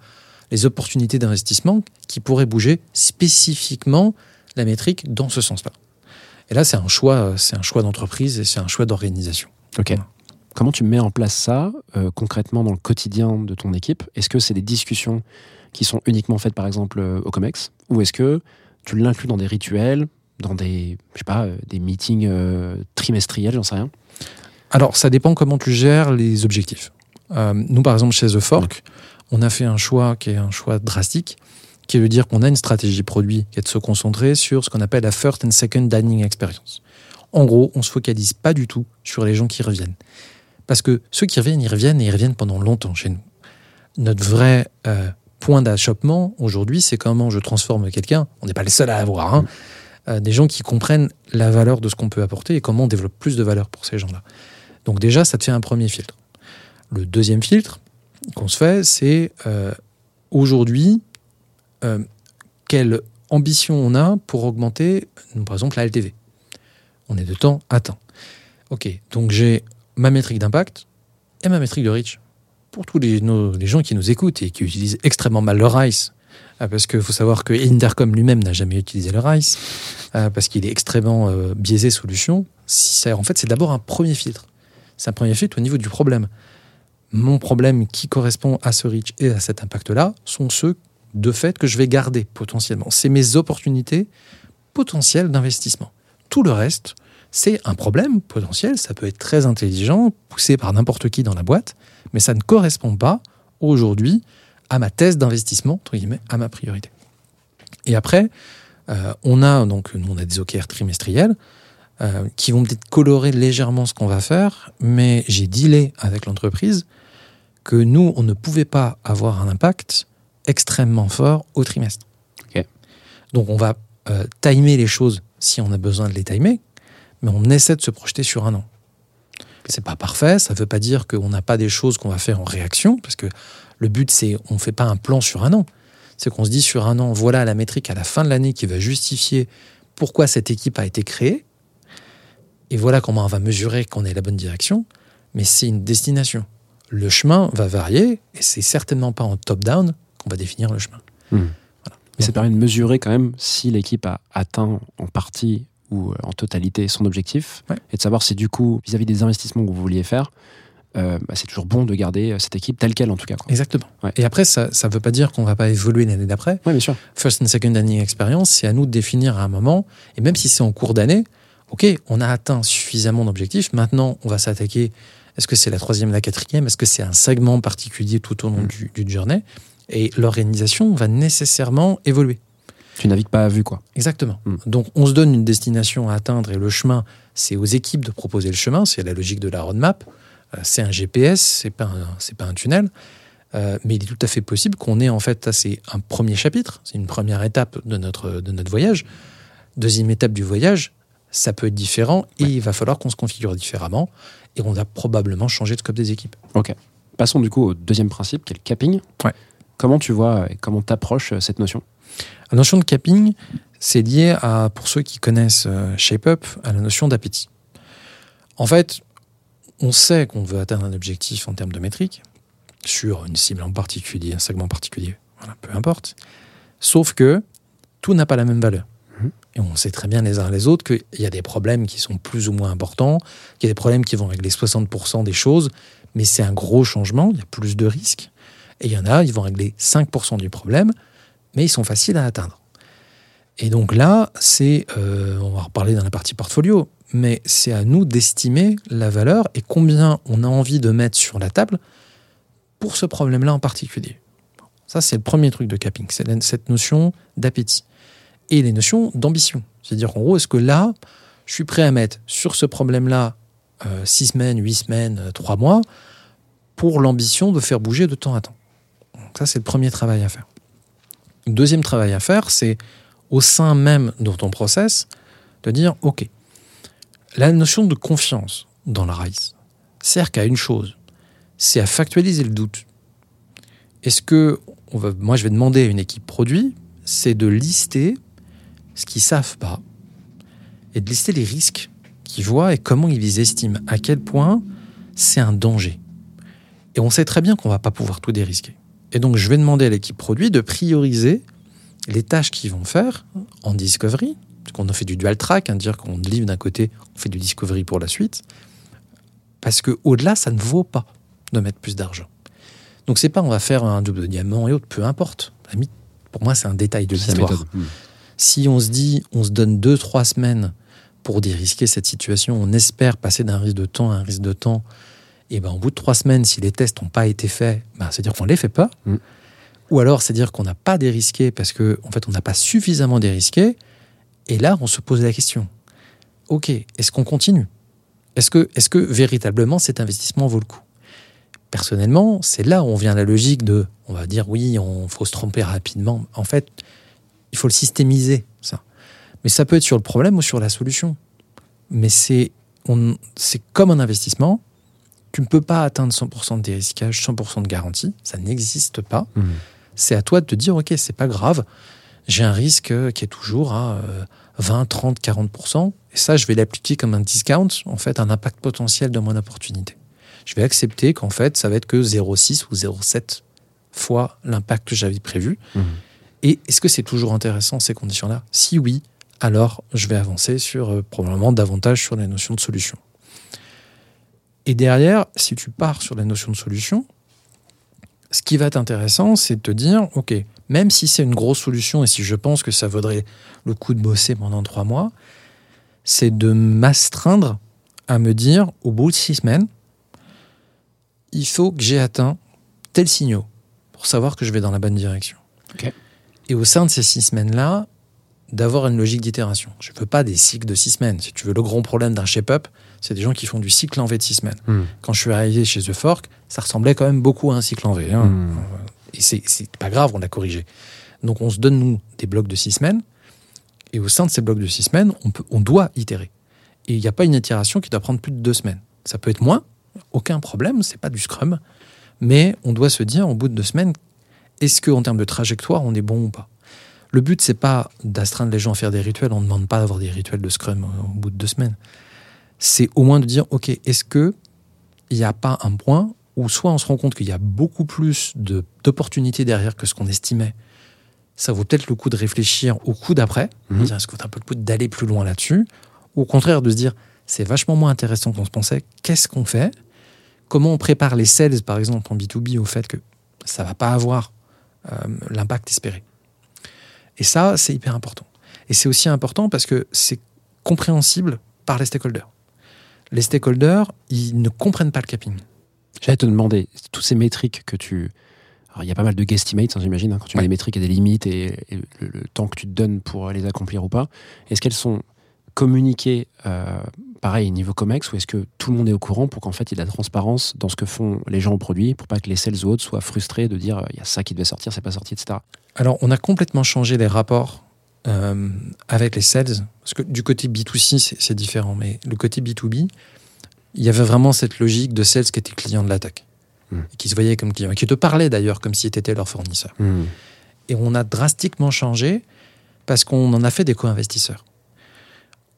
les opportunités d'investissement qui pourraient bouger spécifiquement la métrique dans ce sens-là. Et là, c'est un choix, c'est un choix d'entreprise et c'est un choix d'organisation. Ok. Comment tu mets en place ça euh, concrètement dans le quotidien de ton équipe? Est-ce que c'est des discussions qui sont uniquement faites par exemple euh, au COMEX? Ou est-ce que tu l'inclus dans des rituels, dans des, je sais pas, euh, des meetings euh, trimestriels, j'en sais rien? Alors, ça dépend comment tu gères les objectifs. Euh, nous, par exemple, chez The Fork, on a fait un choix qui est un choix drastique, qui de dire qu'on a une stratégie produit qui est de se concentrer sur ce qu'on appelle la first and second dining experience. En gros, on se focalise pas du tout sur les gens qui reviennent. Parce que ceux qui reviennent, ils reviennent et ils reviennent pendant longtemps chez nous. Notre vrai euh, point d'achoppement aujourd'hui, c'est comment je transforme quelqu'un. On n'est pas les seuls à avoir. hein. Euh, des gens qui comprennent la valeur de ce qu'on peut apporter et comment on développe plus de valeur pour ces gens-là. Donc déjà, ça te fait un premier filtre. Le deuxième filtre qu'on se fait, c'est euh, aujourd'hui, euh, quelle ambition on a pour augmenter, euh, par exemple, la LTV. On est de temps atteint. Ok, donc j'ai ma métrique d'impact et ma métrique de reach. Pour tous les, gens qui nous écoutent et qui utilisent extrêmement mal le RICE, ah, parce qu'il faut savoir que Intercom lui-même n'a jamais utilisé le RICE, parce qu'il est extrêmement euh, biaisé solution, si en fait c'est d'abord un premier filtre. C'est un premier filtre au niveau du problème. Mon problème qui correspond à ce reach et à cet impact-là sont ceux de fait que je vais garder potentiellement. C'est mes opportunités potentielles d'investissement. Tout le reste, C'est un problème potentiel, ça peut être très intelligent, poussé par n'importe qui dans la boîte, mais ça ne correspond pas aujourd'hui à ma thèse d'investissement, entre guillemets, à ma priorité. Et après, euh, on a donc nous, on a des OKR trimestriels euh, qui vont peut-être colorer légèrement ce qu'on va faire, mais j'ai dealé avec l'entreprise que nous, on ne pouvait pas avoir un impact extrêmement fort au trimestre. Donc on va euh, timer les choses si on a besoin de les timer, mais on essaie de se projeter sur un an. C'est pas parfait, ça veut pas dire qu'on n'a pas des choses qu'on va faire en réaction, parce que le but c'est on fait pas un plan sur un an. C'est qu'on se dit sur un an, voilà la métrique à la fin de l'année qui va justifier pourquoi cette équipe a été créée, et voilà comment on va mesurer qu'on est la bonne direction, mais c'est une destination. Le chemin va varier, et c'est certainement pas en top-down qu'on va définir le chemin. Mais ça permet de mesurer quand même si l'équipe a atteint en partie ou euh, en totalité son objectif Ouais. et de savoir si du coup, vis-à-vis des investissements que vous vouliez faire, euh, bah, c'est toujours bon de garder euh, cette équipe telle qu'elle en tout cas. quoi. Exactement. Ouais. Et après, ça ne veut pas dire qu'on va pas évoluer l'année d'après. Ouais, bien sûr. First and second année expérience, c'est à nous de définir à un moment, et même si c'est en cours d'année, ok, on a atteint suffisamment d'objectifs, maintenant on va s'attaquer, est-ce que c'est la troisième, la quatrième, est-ce que c'est un segment particulier tout au long Mm. du, du journée, et l'organisation va nécessairement évoluer. Tu navigues pas à vue quoi. Exactement. Mm. Donc on se donne une destination à atteindre et le chemin, c'est aux équipes de proposer le chemin, c'est la logique de la roadmap. Euh, c'est un GPS, c'est pas un, c'est pas un tunnel. Euh, mais il est tout à fait possible qu'on ait en fait, c'est un premier chapitre, c'est une première étape de notre, de notre voyage. Deuxième étape du voyage, ça peut être différent et il va falloir qu'on se configure différemment et on va probablement changer de scope des équipes. Ok. Passons du coup au deuxième principe, qui est le capping. Ouais. Comment tu vois et comment t'approches euh, cette notion? La notion de capping, c'est lié à, pour ceux qui connaissent euh, ShapeUp, à la notion d'appétit. En fait, on sait qu'on veut atteindre un objectif en termes de métrique, sur une cible en particulier, un segment particulier, voilà, peu importe. Sauf que tout n'a pas la même valeur. Et on sait très bien les uns les autres qu'il y a des problèmes qui sont plus ou moins importants, qu'il y a des problèmes qui vont régler 60% des choses, mais c'est un gros changement, il y a plus de risques. Et il y en a, ils vont régler 5% du problème, mais ils sont faciles à atteindre. Et donc là, c'est, euh, on va reparler dans la partie portfolio, mais c'est à nous d'estimer la valeur et combien on a envie de mettre sur la table pour ce problème-là en particulier. Ça, c'est le premier truc de capping, c'est cette notion d'appétit. Et les notions d'ambition. C'est-à-dire, en gros, est-ce que là, je suis prêt à mettre sur ce problème-là 6 semaines, 8 semaines, 3 mois, pour l'ambition de faire bouger de temps à temps? Donc ça, c'est le premier travail à faire. Deuxième travail à faire, c'est au sein même de ton process, de dire, OK, la notion de confiance dans la RISE sert qu'à une chose, c'est à factualiser le doute. Est-ce que, moi je vais demander à une équipe produit, c'est de lister ce qu'ils savent pas et de lister les risques qu'ils voient et comment ils estiment à quel point c'est un danger. Et on sait très bien qu'on va pas pouvoir tout dérisquer. Et donc je vais demander à l'équipe produit de prioriser les tâches qu'ils vont faire en discovery, parce qu'on a fait du dual track, hein, dire qu'on livre d'un côté, on fait du discovery pour la suite, parce que au-delà, ça ne vaut pas de mettre plus d'argent. Donc c'est pas on va faire un double de diamant et autres, peu importe. Pour moi, c'est un détail de l'histoire. Si on se dit, on se donne deux, trois semaines pour dérisquer cette situation, on espère passer d'un risque de temps à un risque de temps, et ben au bout de trois semaines, si les tests n'ont pas été faits, ben, c'est-à-dire qu'on ne les fait pas. Mm. Ou alors, c'est-à-dire qu'on n'a pas dérisqué parce qu'en en fait, on n'a pas suffisamment dérisqué. Et là, on se pose la question Ok, est-ce qu'on continue? Est-ce que, est que véritablement cet investissement vaut le coup? Personnellement, c'est là où on vient à la logique de on va dire oui, on faut se tromper rapidement. En fait, il faut le systémiser, ça. Mais ça peut être sur le problème ou sur la solution. Mais c'est comme un investissement. Tu ne peux pas atteindre 100% de dérisquage, 100% de garantie. Ça n'existe pas. Hmm. C'est à toi de te dire, OK, c'est pas grave. J'ai un risque qui est toujours à euh, 20, 30, 40%. Et ça, je vais l'appliquer comme un discount, en fait, un impact potentiel de mon opportunité. Je vais accepter qu'en fait, ça va être que 0,6 ou 0,7 fois l'impact que j'avais prévu. Mhm. Et est-ce que c'est toujours intéressant ces conditions-là? Si oui, alors je vais avancer sur euh, probablement davantage sur les notions de solution. Et derrière, si tu pars sur la notion de solution, ce qui va être intéressant, c'est de te dire, OK, même si c'est une grosse solution et si je pense que ça vaudrait le coup de bosser pendant trois mois, c'est de m'astreindre à me dire, au bout de six semaines, il faut que j'ai atteint tel signaux pour savoir que je vais dans la bonne direction. Ok. Et au sein de ces six semaines-là, d'avoir une logique d'itération. Je ne veux pas des cycles de six semaines. Si tu veux, le grand problème d'un shape-up, c'est des gens qui font du cycle en V de six semaines. Hmm. Quand je suis arrivé chez The Fork, ça ressemblait quand même beaucoup à un cycle en V. hein. Hmm. Et c'est pas grave, on l'a corrigé. Donc on se donne, nous, des blocs de six semaines. Et au sein de ces blocs de six semaines, on, peut, on doit itérer. Et il n'y a pas une itération qui doit prendre plus de deux semaines. Ça peut être moins, aucun problème, c'est pas du scrum. Mais on doit se dire, au bout de deux semaines, est-ce qu'en termes de trajectoire, on est bon ou pas? Le but, c'est pas d'astreindre les gens à faire des rituels. On ne demande pas d'avoir des rituels de scrum au bout de deux semaines. C'est au moins de dire, OK, est-ce que il n'y a pas un point où soit on se rend compte qu'il y a beaucoup plus de- d'opportunités derrière que ce qu'on estimait? Ça vaut peut-être le coup de réfléchir au coup d'après. Mhm. Est-ce que vaut un peu le coup d'aller plus loin là-dessus? Ou au contraire de se dire, c'est vachement moins intéressant qu'on se pensait. Qu'est-ce qu'on fait? Comment on prépare les sales, par exemple, en B2B, au fait que ça va pas avoir l'impact espéré Et ça, c'est hyper important. Et c'est aussi important parce que c'est compréhensible par les stakeholders. Les stakeholders, ils ne comprennent pas le capping. J'allais te demander, tous ces métriques que tu. Alors, il y a pas mal de guesstimates, hein, j'imagine, hein, quand tu mets Ouais. des métriques, il y a des limites et, et le, le temps que tu te donnes pour les accomplir ou pas. Est-ce qu'elles sont communiquées, euh, pareil, niveau COMEX, ou est-ce que tout le monde est au courant pour qu'en fait il y ait de la transparence dans ce que font les gens au produit, pour pas que les sales ou autres soient frustrés de dire il y a ça qui devait sortir, c'est pas sorti, etc. Alors, on a complètement changé les rapports euh, avec les sales. Parce que du côté B2C, c'est différent. Mais le côté B2B, il y avait vraiment cette logique de sales qui était client de l'attaque. Hmm. Qui se voyait comme client. Et qui te parlait d'ailleurs comme si tu étais leur fournisseur. Hmm. Et on a drastiquement changé parce qu'on en a fait des co-investisseurs.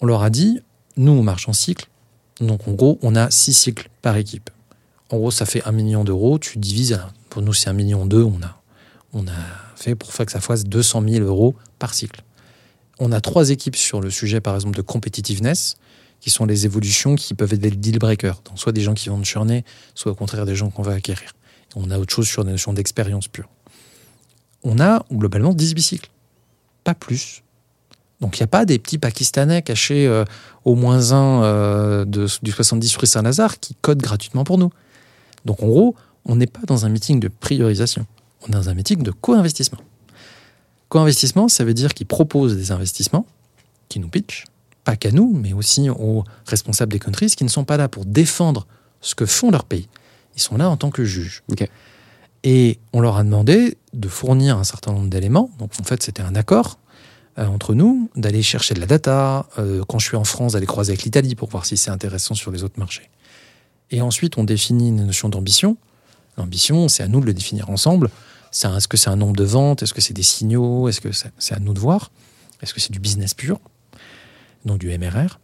On leur a dit, nous, on marche en cycle. Donc, en gros, on a six cycles par équipe. En gros, ça fait un million d'euros. Tu divises, pour nous, c'est un million deux. On a, on a fait pour faire que ça fasse 200 000 euros par cycle. On a trois équipes sur le sujet, par exemple, de competitiveness, qui sont les évolutions qui peuvent être des deal breakers. Donc, soit des gens qui vont churner, soit au contraire des gens qu'on va acquérir. On a autre chose sur des notions d'expérience pure. On a globalement 18 cycles, pas plus. Donc, il n'y a pas des petits Pakistanais cachés euh, au moins 1 de, du 70 rue Saint-Lazare qui codent gratuitement pour nous. Donc, en gros, on n'est pas dans un meeting de priorisation. On est dans un meeting de co-investissement. Co-investissement, ça veut dire qu'ils proposent des investissements qui nous pitchent, pas qu'à nous, mais aussi aux responsables des countries qui ne sont pas là pour défendre ce que font leurs pays. Ils sont là en tant que juges. Et on leur a demandé de fournir un certain nombre d'éléments. Donc en fait, c'était un accord euh, entre nous d'aller chercher de la data. euh, quand je suis en France, d'aller croiser avec l'Italie pour voir si c'est intéressant sur les autres marchés. Et ensuite, on définit une notion d'ambition. L'ambition, c'est à nous de le définir ensemble. Est-ce que c'est un nombre de ventes? Est-ce que c'est des signaux? Est-ce que c'est à nous de voir? Est-ce que c'est du business pur? Donc du MRR.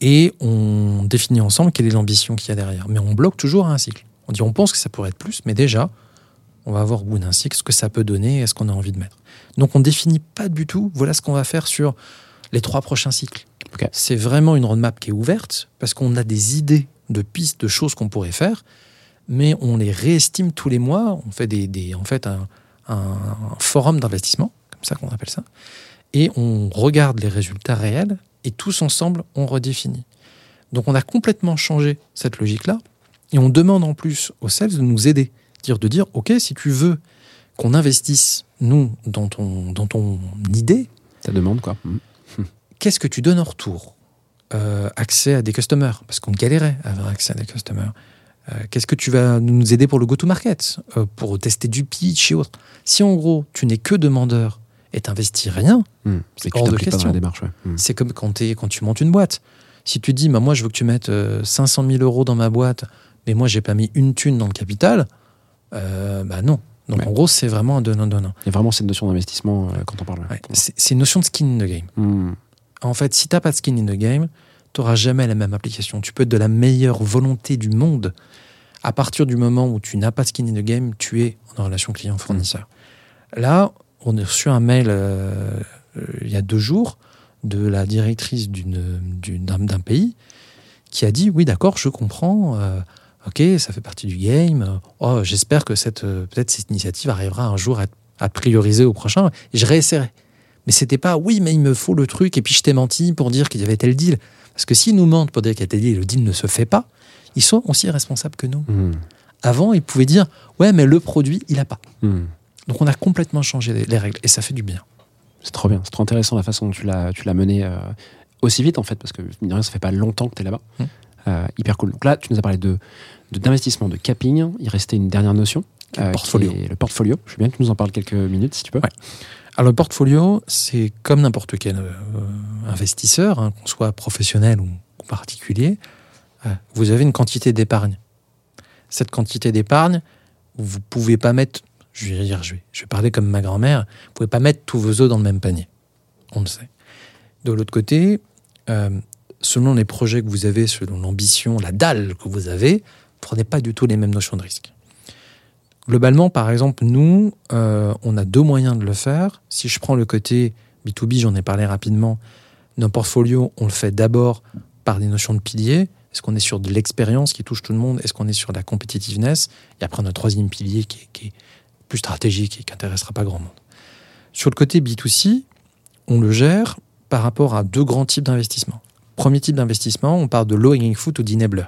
Et on définit ensemble quelle est l'ambition qu'il y a derrière. Mais on bloque toujours un cycle. On dit on pense que ça pourrait être plus, mais déjà, on va voir au bout d'un cycle ce que ça peut donner et ce qu'on a envie de mettre. Donc on ne définit pas du tout, voilà ce qu'on va faire sur les trois prochains cycles. C'est vraiment une roadmap qui est ouverte parce qu'on a des idées de pistes, de choses qu'on pourrait faire, mais on les réestime tous les mois. On fait des, des- en fait un, un forum d'investissement, comme ça qu'on appelle ça, et on regarde les résultats réels et tous ensemble on redéfinit. Donc on a complètement changé cette logique-là et on demande en plus aux sales de nous aider, dire de dire ok si tu veux qu'on investisse nous dans ton dans ton idée, Ça demande quoi. Hmm. qu'est-ce que tu donnes en retour Euh, Accès à des customers, parce qu'on galérait à avoir accès à des customers. Euh, Qu'est-ce que tu vas nous aider pour le go-to-market, euh, pour tester du pitch et autres? Si en gros, tu n'es que demandeur et t'investis rien, Hmm. C'est hors tu de question. ouais. Hmm. c'est comme quand, t'es- quand tu montes une boîte. Si tu dis, bah, moi, je veux que tu mettes euh, 500 000 euros dans ma boîte, mais moi, j'ai pas mis une thune dans le capital, euh, bah non. Donc, Ouais. en gros, c'est vraiment un donnant-donnant. Il y a vraiment cette notion d'investissement euh, quand on parle. Ouais. C'est une notion de skin in the game. Hmm. En fait, si t'as pas de skin in the game, tu n'auras jamais la même application. Tu peux être de la meilleure volonté du monde. À partir du moment où tu n'as pas de skin in the game, tu es en relation client-fournisseur. Là, on a reçu un mail euh, euh, il y a deux jours de la directrice d'un d'un pays qui a dit oui d'accord je comprends euh, ok ça fait partie du game oh, j'espère que cette euh, peut-être cette initiative arrivera un jour à, à prioriser au prochain et je réessayerai Mais c'était pas oui, mais il me faut le truc et puis je t'ai menti pour dire qu'il y avait tel deal. Parce que s'ils nous mentent pour dire qu'il y a tel deal et le deal ne se fait pas, ils sont aussi responsables que nous. Hmm. Avant, ils pouvaient dire ouais, mais le produit, il a pas. Hmm. Donc on a complètement changé les- les règles et ça fait du bien. C'est trop bien, c'est trop intéressant la façon dont tu l'as, tu l'as mené euh, aussi vite en fait, parce que mine de rien, ça fait pas longtemps que tu es là-bas. Mm. Euh, hyper cool. Donc là, tu nous as parlé de, d'investissement, de capping. Il restait une dernière notion. Le euh, qui portfolio. est le portfolio. Je veux bien que tu nous en parles quelques minutes si tu peux. Ouais. Alors le portfolio, c'est comme n'importe quel euh, investisseur, hein, qu'on soit professionnel ou, particulier, vous avez une quantité d'épargne. Cette quantité d'épargne, vous pouvez pas mettre, je vais dire, je vais, je vais parler comme ma grand-mère, vous pouvez pas mettre tous vos œufs dans le même panier. On le sait. De l'autre côté, euh, selon les projets que vous avez, selon l'ambition, la dalle que vous avez, prenez pas du tout les mêmes notions de risque. Globalement, par exemple, nous, euh, on a deux moyens de le faire. Si je prends le côté B2B, j'en ai parlé rapidement, nos portfolios, on le fait d'abord par des notions de piliers. Est-ce qu'on est sur de l'expérience qui touche tout le monde? Est-ce qu'on est sur de la competitiveness Et après, notre troisième pilier qui est, qui est plus stratégique et qui n'intéressera pas grand monde. Sur le côté B2C, on le gère par rapport à deux grands types d'investissements. Premier type d'investissement, on parle de low hanging fruit ou d'enabler.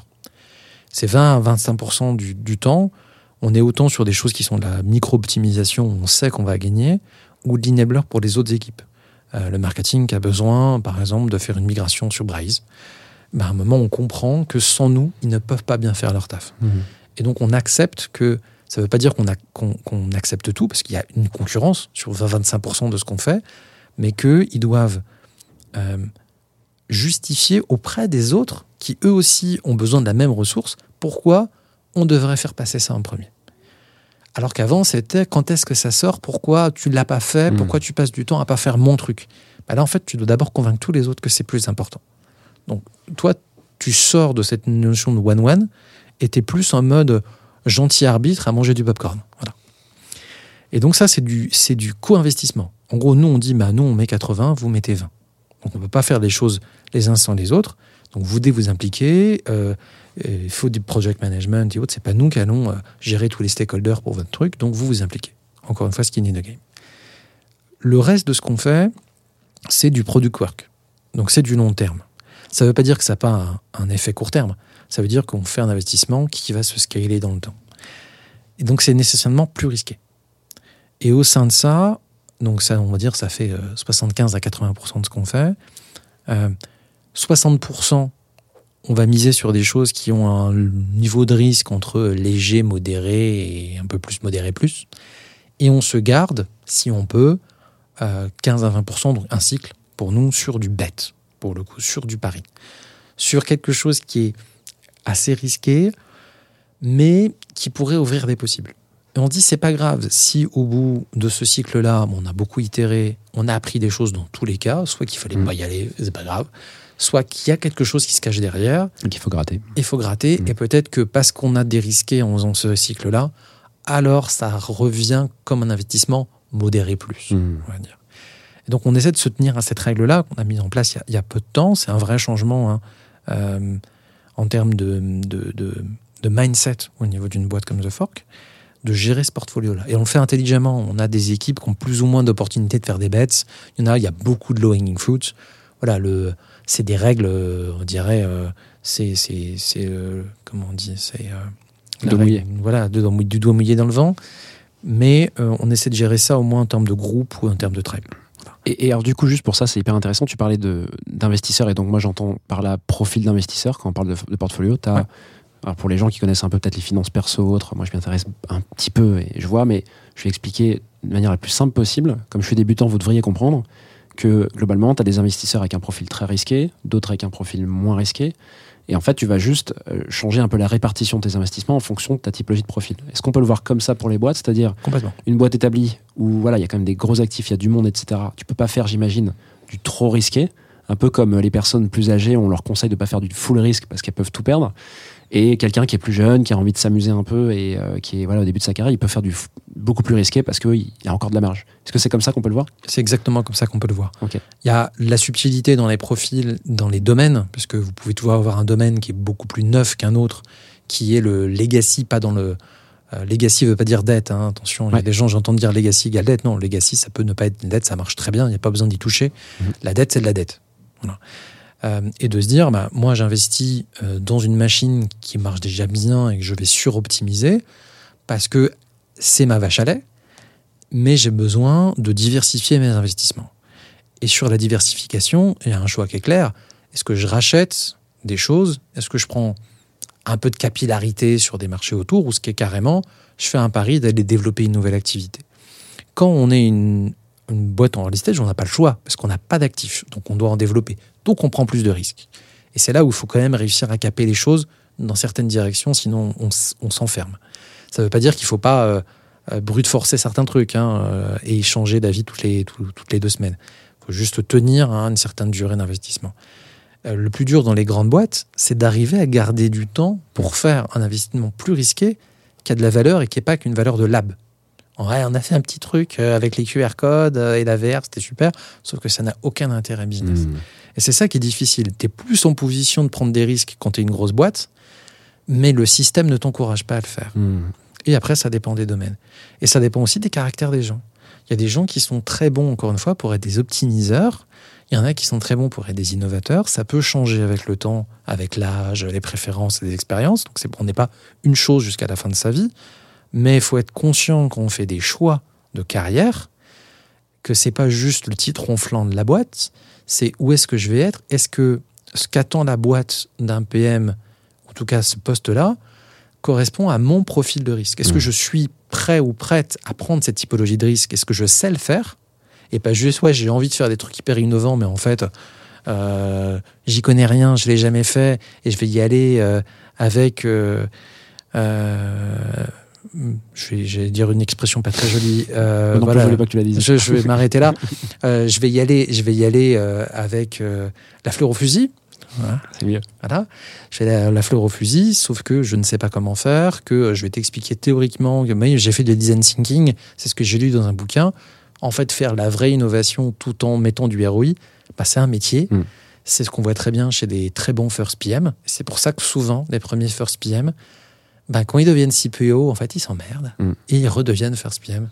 C'est 20 à 25 du, du temps, on est autant sur des choses qui sont de la micro-optimisation, on sait qu'on va gagner, ou de l'enabler pour les autres équipes. Euh, le marketing qui a besoin, par exemple, de faire une migration sur Braze. Ben, à un moment, on comprend que sans nous, ils ne peuvent pas bien faire leur taf. Mhm. Et donc, on accepte que. Ça ne veut pas dire qu'on accepte tout, parce qu'il y a une concurrence sur 20-25% de ce qu'on fait, mais qu'ils doivent euh, justifier auprès des autres, qui eux aussi ont besoin de la même ressource, pourquoi on devrait faire passer ça en premier? Alors qu'avant, c'était quand est-ce que ça sort, pourquoi tu ne l'as pas fait, Mhm. pourquoi tu passes du temps à pas faire mon truc? Bah là, en fait, tu dois d'abord convaincre tous les autres que c'est plus important. Donc, toi, tu sors de cette notion de one-one et tu es plus en mode gentil arbitre à manger du popcorn. Voilà. Et donc, ça, c'est du, c'est du co-investissement. En gros, nous, on dit, bah, nous, on met 80, vous mettez 20. Donc, on ne peut pas faire les choses les uns sans les autres. Donc, vous devez vous impliquer. euh, il faut du project management et autres. C'est pas nous qui allons euh, gérer tous les stakeholders pour votre truc. Donc, vous vous impliquez. Encore une fois, skin in the game. Le reste de ce qu'on fait, c'est du product work. Donc, c'est du long terme. Ça ne veut pas dire que ça n'a pas un effet court terme. Ça veut dire qu'on fait un investissement qui va se scaler dans le temps. Et donc, c'est nécessairement plus risqué. Et au sein de ça, donc ça, on va dire, ça fait euh, 75 à 80% de ce qu'on fait. Euh, 60%, on va miser sur des choses qui ont un niveau de risque entre léger, modéré et un peu plus modéré plus. Et on se garde, si on peut, euh, 15 à 20%, donc un cycle, pour nous, sur du bet, pour le coup, sur du pari. Sur quelque chose qui est assez risqué, mais qui pourrait ouvrir des possibles. Et on dit, c'est pas grave, si au bout de ce cycle-là, on a beaucoup itéré, on a appris des choses dans tous les cas, soit qu'il fallait Mm. pas y aller, c'est pas grave, soit qu'il y a quelque chose qui se cache derrière, Donc il faut gratter. il faut gratter, Mm. et peut-être que parce qu'on a dérisqué en faisant ce cycle-là, alors ça revient comme un investissement modéré plus, Mhm. on va dire. Et donc on essaie de se tenir à cette règle-là qu'on a mise en place il y a, il y a peu de temps. C'est un vrai changement hein, euh, en termes de, de, de- de mindset au niveau d'une boîte comme The Fork, de gérer ce portfolio-là. Et on le fait intelligemment. On a des équipes qui ont plus ou moins d'opportunités de faire des bets. Il y en a, il y a beaucoup de low-hanging fruits. Voilà, le, c'est des règles, euh, on dirait, euh, c'est, c'est, c'est euh, comment on dit, c'est euh, mouillé. Voilà, de- du doigt mouillé dans le vent. Mais on essaie de gérer ça au moins en termes de groupe ou en termes de tribe. Et, et alors du coup, juste pour ça, c'est hyper intéressant. Tu parlais de d'investisseurs et donc moi j'entends par là profil d'investisseur quand on parle de, de portfolio. T'as- Ouais. Alors pour les gens qui connaissent un peu peut-être les finances perso ou autres, moi je m'y intéresse un petit peu et je vois, mais je vais expliquer de manière la plus simple possible. Comme je suis débutant, vous devriez comprendre que globalement, tu as des investisseurs avec un profil très risqué, d'autres avec un profil moins risqué. Et en fait, tu vas juste euh, changer un peu la répartition de tes investissements en fonction de ta typologie de profil. Est-ce qu'on peut le voir comme ça pour les boîtes? C'est-à-dire, une boîte établie où voilà, il y a quand même des gros actifs, il y a du monde, etc. Tu peux pas faire, j'imagine, du trop risqué. Un peu comme les personnes plus âgées, on leur conseille de pas faire du full risque parce qu'elles peuvent tout perdre. Et quelqu'un qui est plus jeune, qui a envie de s'amuser un peu et euh, qui est voilà au début de sa carrière, il peut faire du beaucoup plus risqué parce qu'il y a encore de la marge. Est-ce que c'est comme ça qu'on peut le voir? C'est exactement comme ça qu'on peut le voir. Il y a la subtilité dans les profils, dans les domaines, puisque vous pouvez toujours avoir un domaine qui est beaucoup plus neuf qu'un autre, qui est le legacy, pas dans le Euh, legacy veut pas dire dette, hein, attention. Il y Ouais. a des gens, j'entends dire legacy égale dette. Non, legacy, ça peut ne pas être une dette, ça marche très bien, il n'y a pas besoin d'y toucher. Mhm. La dette, c'est de la dette. Voilà. Euh, et de se dire, bah, moi, j'investis euh, dans une machine qui marche déjà bien et que je vais suroptimiser parce que c'est ma vache à lait, mais j'ai besoin de diversifier mes investissements. Et sur la diversification, il y a un choix qui est clair. Est-ce que je rachète des choses? Est-ce que je prends un peu de capillarité sur des marchés autour ou ce qui est carrément, je fais un pari d'aller développer une nouvelle activité? Quand on est une, une boîte en real estate, on n'a pas le choix parce qu'on n'a pas d'actifs, donc on doit en développer. Donc on prend plus de risques. Et c'est là où il faut quand même réussir à caper les choses dans certaines directions, sinon on, s'enferme. Ça ne veut pas dire qu'il ne faut pas euh, euh, brute forcer certains trucs hein, euh, et changer d'avis toutes les, deux semaines. Il faut juste tenir à une certaine durée d'investissement. Euh, le plus dur dans les grandes boîtes, c'est d'arriver à garder du temps pour faire un investissement plus risqué qui a de la valeur et qui n'est pas qu'une valeur de lab. Ouais, on a fait un petit truc avec les QR codes et la VR, c'était super, sauf que ça n'a aucun intérêt business. Hmm. Et c'est ça qui est difficile. Tu es plus en position de prendre des risques quand tu es une grosse boîte, mais le système ne t'encourage pas à le faire. Hmm. Et après, ça dépend des domaines. Et ça dépend aussi des caractères des gens. Il y a des gens qui sont très bons, encore une fois, pour être des optimiseurs. Il y en a qui sont très bons pour être des innovateurs. Ça peut changer avec le temps, avec l'âge, les préférences et les expériences. Donc, on n'est pas une chose jusqu'à la fin de sa vie. Mais il faut être conscient quand on fait des choix de carrière que c'est pas juste le titre ronflant de la boîte, c'est où est-ce que je vais être? Est-ce que ce qu'attend la boîte d'un PM, en tout cas ce poste-là, correspond à mon profil de risque? Est-ce que je suis prêt ou prête à prendre cette typologie de risque? Est-ce que je sais le faire? Et pas juste, ouais, j'ai envie de faire des trucs hyper innovants, mais en fait, euh, j'y connais rien, je l'ai jamais fait, et je vais y aller euh, avec. euh, je, vais, je vais dire une expression pas très jolie. euh, non plus, voilà. je voulais pas que tu la dises. Je, je vais m'arrêter là. Euh, je vais y aller, je vais y aller euh, avec euh, la fleur au fusil. Voilà. C'est mieux. Voilà. Je fais la, la fleur au fusil, sauf que je ne sais pas comment faire, que je vais t'expliquer théoriquement. que j'ai fait du design thinking, c'est ce que j'ai lu dans un bouquin. En fait, faire la vraie innovation tout en mettant du ROI, bah, c'est un métier. Mm. C'est ce qu'on voit très bien chez des très bons first PM. C'est pour ça que souvent, les premiers first PM, bah, quand ils deviennent CPO, en fait, ils s'emmerdent Mm. et ils redeviennent first PM.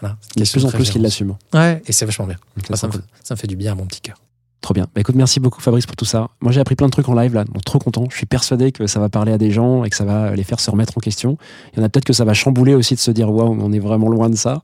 Voilà. Il y a de plus en plus qui l'assument. Ouais, et c'est vachement bien. Moi, me, ça me fait du bien à mon petit cœur. Trop bien. Bah, écoute, merci beaucoup Fabrice pour tout ça. Moi j'ai appris plein de trucs en live là, donc trop content. Je suis persuadé que ça va parler à des gens et que ça va les faire se remettre en question. Il y en a peut-être que ça va chambouler aussi de se dire waouh, on est vraiment loin de ça.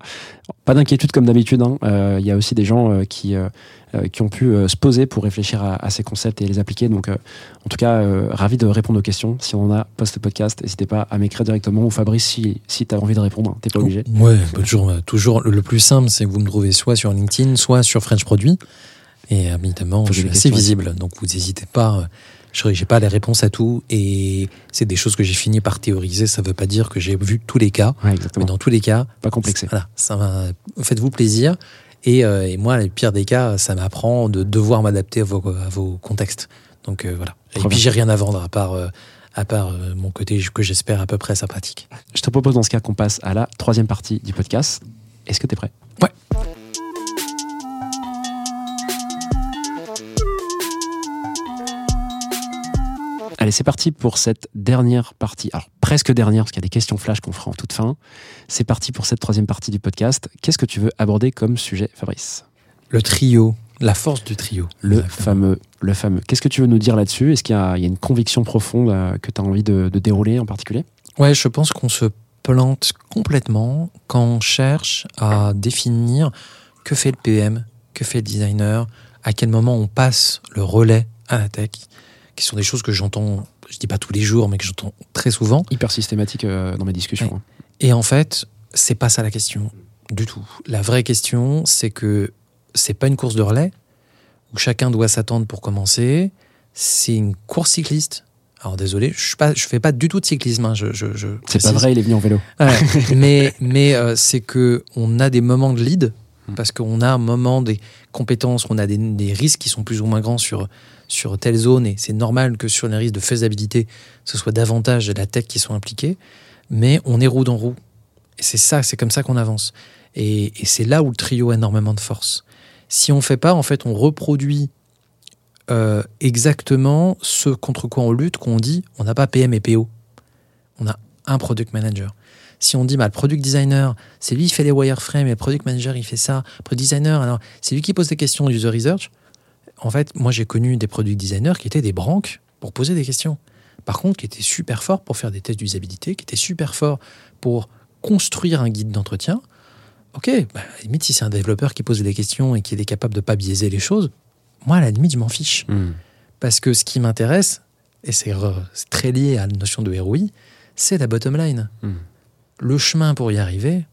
Pas d'inquiétude comme d'habitude. hein. Euh, Il y a aussi des gens euh, qui, euh, euh, qui ont pu euh, se poser pour réfléchir à, ces concepts et les appliquer. Donc en tout cas, ravi de répondre aux questions. Si on en a post-podcast, n'hésitez pas à m'écrire directement ou Fabrice si, si tu as envie de répondre. T'es pas obligé. Ouais, bah, toujours, toujours le plus simple, c'est que vous me trouvez soit sur LinkedIn, soit sur French Produit. Et évidemment, je suis assez visible, donc vous n'hésitez pas. euh, Je n'ai pas les réponses à tout, et c'est des choses que j'ai fini par théoriser. Ça ne veut pas dire que j'ai vu tous les cas, Ouais, mais dans tous les cas, Pas complexé. voilà, ça va- faites-vous plaisir. Et, euh, et moi, le pire des cas, ça m'apprend de devoir m'adapter à vos, à vos contextes. Donc euh, voilà. Et puis j'ai rien à vendre à part, euh, à part mon côté que j'espère à peu près sympathique. Je te propose dans ce cas qu'on passe à la troisième partie du podcast. Est-ce que tu es prêt? Ouais. Allez, c'est parti pour cette dernière partie. Alors, presque dernière, parce qu'il y a des questions flash qu'on fera en toute fin. C'est parti pour cette troisième partie du podcast. Qu'est-ce que tu veux aborder comme sujet, Fabrice? Le trio, la force du trio. Le Exactement. fameux. Le fameux. Qu'est-ce que tu veux nous dire là-dessus? Est-ce qu'il y, a il y a une conviction profonde euh, que tu as envie de, de dérouler en particulier? Ouais, je pense qu'on se plante complètement quand on cherche à définir que fait le PM, que fait le designer, à quel moment on passe le relais à la tech, qui sont des choses que j'entends, je dis pas tous les jours, mais que j'entends très souvent. Hyper systématique euh, dans mes discussions. Ouais. hein. Et en fait, c'est pas ça la question du tout. La vraie question, c'est que c'est pas une course de relais où chacun doit s'attendre pour commencer. C'est une course cycliste. Alors désolé, je suis pas, je fais pas du tout de cyclisme. hein, je, je, je C'est pas vrai, il est venu en vélo. Ouais, mais mais euh, c'est que on a des moments de lead. Parce qu'on a un moment des compétences, on a des, risques qui sont plus ou moins grands sur sur telle zone et c'est normal que sur les risques de faisabilité, ce soit davantage de la tech qui sont impliqués, mais on est roue dans roue. Et c'est ça, c'est comme ça qu'on avance. Et, c'est là où le trio a énormément de force. Si on fait pas, en fait, on reproduit euh, exactement ce contre quoi on lutte, qu'on dit, on n'a pas PM et PO, on a un product manager. Si on dit, bah, le product designer, c'est lui qui fait les wireframes et le product manager, il fait ça. Le product designer, alors, c'est lui qui pose des questions user research. En fait, moi, j'ai connu des product designers qui étaient des branques pour poser des questions. Par contre, qui étaient super forts pour faire des tests d'usabilité, qui étaient super forts pour construire un guide d'entretien. Ok, bah, à la limite, si c'est un développeur qui pose des questions et qui est capable de pas biaiser les choses, moi, à la limite, je m'en fiche. Hmm. Parce que ce qui m'intéresse, et c'est c'est très lié à la notion de ROI, c'est la bottom line. Hmm. Le chemin pour y arriver,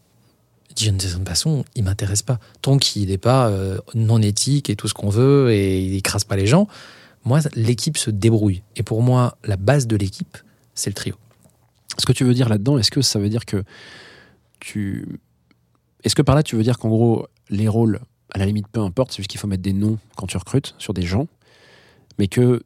d'une certaine façon, il m'intéresse pas. Tant qu'il n'est pas euh, non éthique et tout ce qu'on veut et il écrase pas les gens, moi, l'équipe se débrouille. Et pour moi, la base de l'équipe, c'est le trio. Ce que tu veux dire là-dedans, est-ce que ça veut dire que tu. Est-ce que par là, tu veux dire qu'en gros, les rôles, à la limite, peu importe, c'est juste qu'il faut mettre des noms quand tu recrutes sur des gens, mais que.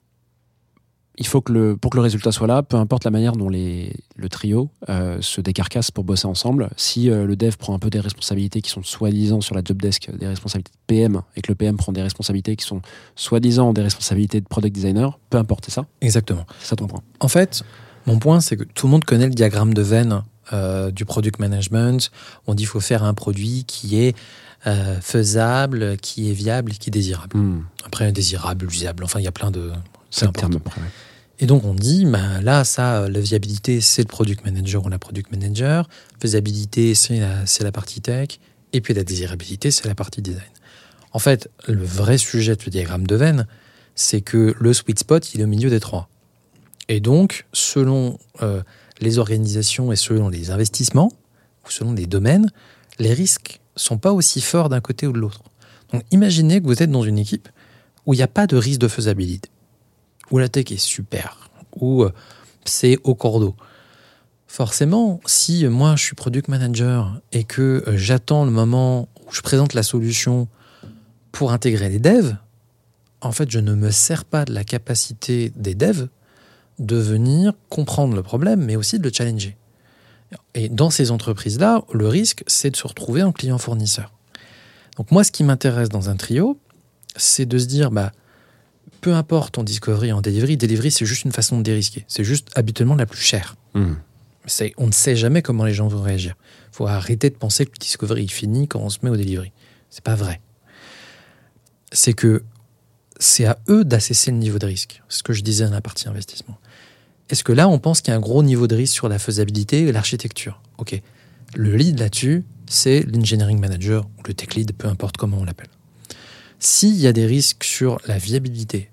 Il faut que le, pour que le résultat soit là, peu importe la manière dont les, le trio euh, se décarcasse pour bosser ensemble, si euh, le dev prend un peu des responsabilités qui sont soi-disant sur la job desk, des responsabilités de PM, et que le PM prend des responsabilités qui sont soi-disant des responsabilités de product designer, peu importe, c'est ça? Exactement. C'est ça ton point. En fait, mon point, c'est que tout le monde connaît le diagramme de Venn euh, du product management. On dit qu'il faut faire un produit qui est euh, faisable, qui est viable qui est désirable. Hmm. Après, désirable, usable, enfin, il y a plein de... C'est le important. terme après. ouais. Et donc, on dit, ben, là, ça, la viabilité, c'est le product manager ou la product manager. Faisabilité, c'est la, c'est la partie tech. Et puis, la désirabilité, c'est la partie design. En fait, le vrai sujet de ce diagramme de Venn, c'est que le sweet spot, il est au milieu des trois. Et donc, selon euh, les organisations et selon les investissements, ou selon les domaines, les risques sont pas aussi forts d'un côté ou de l'autre. Donc, imaginez que vous êtes dans une équipe où il n'y a pas de risque de faisabilité, où la tech est super, où euh, c'est au cordeau. Forcément, si moi je suis product manager et que euh, j'attends le moment où je présente la solution pour intégrer les devs, en fait, je ne me sers pas de la capacité des devs de venir comprendre le problème, mais aussi de le challenger. Et dans ces entreprises-là, le risque, c'est de se retrouver en client-fournisseur. Donc moi, ce qui m'intéresse dans un trio, c'est de se dire, bah, peu importe en discovery, en delivery, delivery, c'est juste une façon de dérisquer. C'est juste habituellement la plus chère. Hmm. C'est- On ne sait jamais comment les gens vont réagir. Il faut arrêter de penser que le discovery est fini quand on se met au delivery. C'est pas vrai. C'est que c'est à eux d'assesser le niveau de risque. C'est ce que je disais dans la partie investissement. Est-ce que là, on pense qu'il y a un gros niveau de risque sur la faisabilité et l'architecture? Ok. Le lead là-dessus, c'est l'engineering manager ou le tech lead, peu importe comment on l'appelle. S'il y a des risques sur la viabilité,